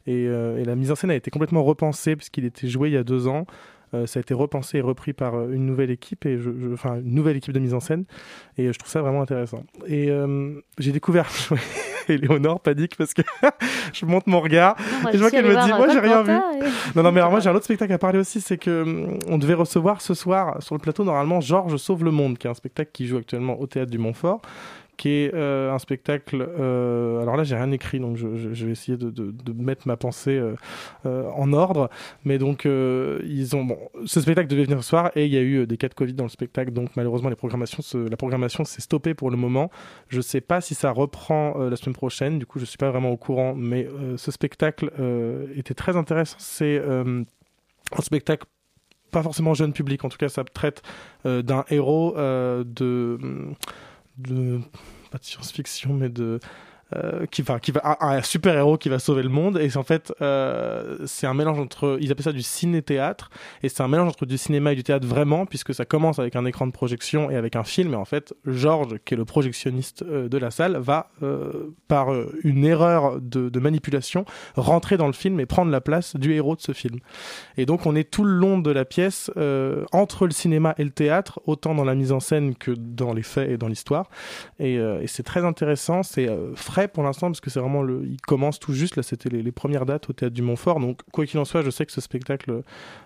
A: Et, euh, et la mise en scène a été complètement repensée puisqu'il était joué il y a deux ans. Euh, ça a été repensé et repris par euh, une nouvelle équipe, et je, je- enfin une nouvelle équipe de mise en scène, et je trouve ça vraiment intéressant. Et j'ai découvert. Éléonore panique parce que je monte mon regard
F: moi,
A: et
F: je
A: vois qu'elle me dit moi j'ai rien vu.
F: Et-
A: Non non mais alors moi j'ai un autre spectacle à parler aussi c'est que hum, on devait recevoir ce soir sur le plateau normalement Georges sauve le monde qui est un spectacle qui joue actuellement au théâtre du Montfort qui est euh, un spectacle euh, alors là j'ai rien écrit donc je, vais essayer de, mettre ma pensée euh, en ordre. Mais donc ils ont bon ce spectacle devait venir ce soir et il y a eu des cas de Covid dans le spectacle. Donc malheureusement la programmation s'est stoppée pour le moment. Je sais pas si ça reprend la semaine prochaine. Du coup je suis pas vraiment au courant. Mais ce spectacle était très intéressant. C'est un spectacle pas forcément jeune public, en tout cas ça traite d'un héros de, de pas de science-fiction mais de euh, qui va un, super héros qui va sauver le monde. Et c'est en fait euh, c'est un mélange entre ils appellent ça du ciné théâtre et c'est un mélange entre du cinéma et du théâtre vraiment puisque ça commence avec un écran de projection et avec un film. Et en fait Georges qui est le projectionniste euh, de la salle va par une erreur de, manipulation rentrer dans le film et prendre la place du héros de ce film. Et donc on est tout le long de la pièce entre le cinéma et le théâtre autant dans la mise en scène que dans les faits et dans l'histoire. Et, et c'est très intéressant. C'est euh, pour l'instant parce que c'est vraiment le il commence tout juste là c'était les, premières dates au théâtre du Montfort. Donc quoi qu'il en soit je sais que ce spectacle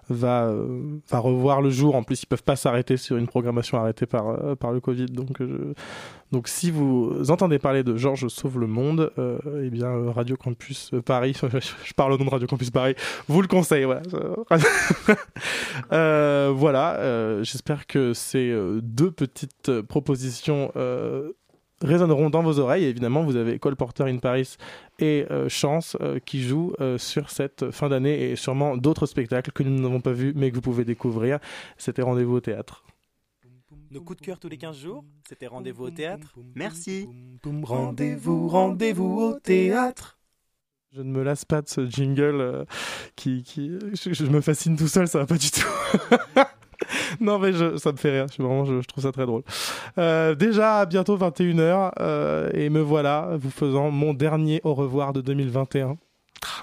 A: va euh, va revoir le jour. En plus ils peuvent pas s'arrêter sur une programmation arrêtée par euh, par le Covid. Donc euh, donc si vous entendez parler de Georges sauve le monde eh bien Radio Campus Paris je parle au nom de Radio Campus Paris vous le conseille voilà. J'espère que ces deux petites propositions résonneront dans vos oreilles. Et évidemment, vous avez Cole Porter in Paris et euh, Chance euh, qui jouent euh, sur cette fin d'année et sûrement d'autres spectacles que nous n'avons pas vus mais que vous pouvez découvrir. C'était Rendez-vous au théâtre.
Q: Nos coups de cœur tous les 15 jours, c'était rendez-vous au théâtre.
P: Merci.
A: Rendez-vous, rendez-vous au théâtre. Je ne me lasse pas de ce jingle euh, qui, qui je, je me fascine tout seul, ça va pas du tout. non mais je, ça me fait rire, je, trouve ça très drôle. Euh, déjà bientôt 21h euh, et me voilà vous faisant mon dernier au revoir de 2021.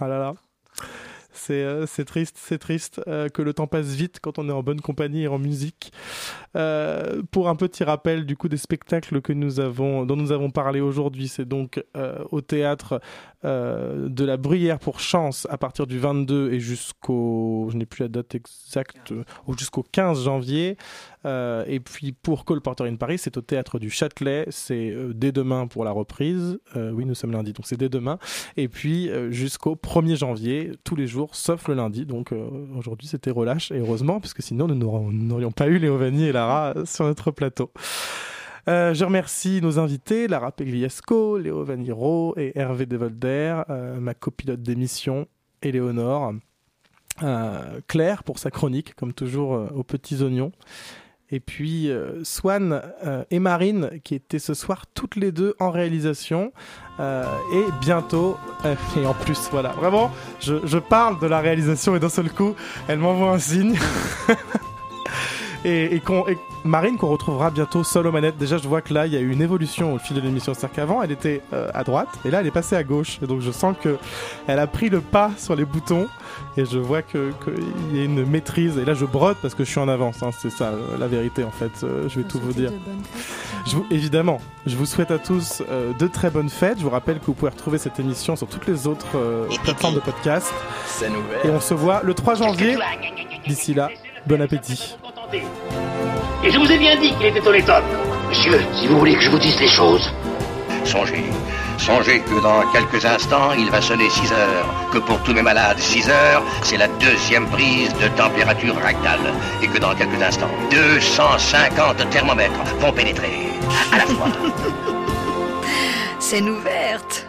A: Ah là là. C'est euh, c'est triste, c'est triste euh, que le temps passe vite quand on est en bonne compagnie et en musique. Euh, pour un petit rappel du coup des spectacles que nous avons, dont nous avons parlé aujourd'hui, c'est donc au théâtre de la Bruyère pour Chance à partir du 22 et jusqu'au, je n'ai plus la date exacte, ou jusqu'au 15 janvier. Euh, et puis pour Cole Porter in Paris, c'est au théâtre du Châtelet, c'est euh, dès demain pour la reprise. Euh, oui, nous sommes lundi, donc c'est dès demain. Et puis jusqu'au 1er janvier, tous les jours, sauf le lundi. Donc aujourd'hui, c'était relâche, et heureusement, parce que sinon nous n'aurions- pas eu Léo Vanni et Lara sur notre plateau. Je remercie nos invités, Lara Pegliasco, Léo Vaniro et Hervé Devolder, ma copilote d'émission, Éléonore, Claire pour sa chronique, comme toujours aux petits oignons. Et puis euh, Swan euh, et Marine qui étaient ce soir toutes les deux en réalisation. Euh, et bientôt, euh, et en plus voilà, vraiment, je, je parle de la réalisation et d'un seul coup, elle m'envoie un signe. et, et, qu'on- et Marine qu'on retrouvera bientôt seule aux manettes. Déjà, je vois que là, il y a eu une évolution au fil de l'émission. C'est-à-dire qu'avant, elle était euh, à droite et là, elle est passée à gauche. Et donc, je sens que elle a pris le pas sur les boutons et je vois que qu'il y a une maîtrise. Et là, je brode parce que je suis en avance. hein. C'est ça euh, la vérité en fait. Euh, je vais tout vous dire. Je vous, évidemment, je vous souhaite à tous euh, de très bonnes fêtes. Je vous rappelle que vous pouvez retrouver cette émission sur toutes les autres euh, plateformes de podcast. Et on se voit le 3 janvier. D'ici là, bon appétit.
R: Et je vous ai bien dit qu'il était honnête homme.
D: Monsieur, si vous voulez que je vous dise les choses, songez. Songez que dans quelques instants, il va sonner 6 heures. Que pour tous mes malades, 6 heures, c'est la deuxième prise de température rectale. Et que dans quelques instants, 250 thermomètres vont pénétrer à la fois.
C: Scène ouverte.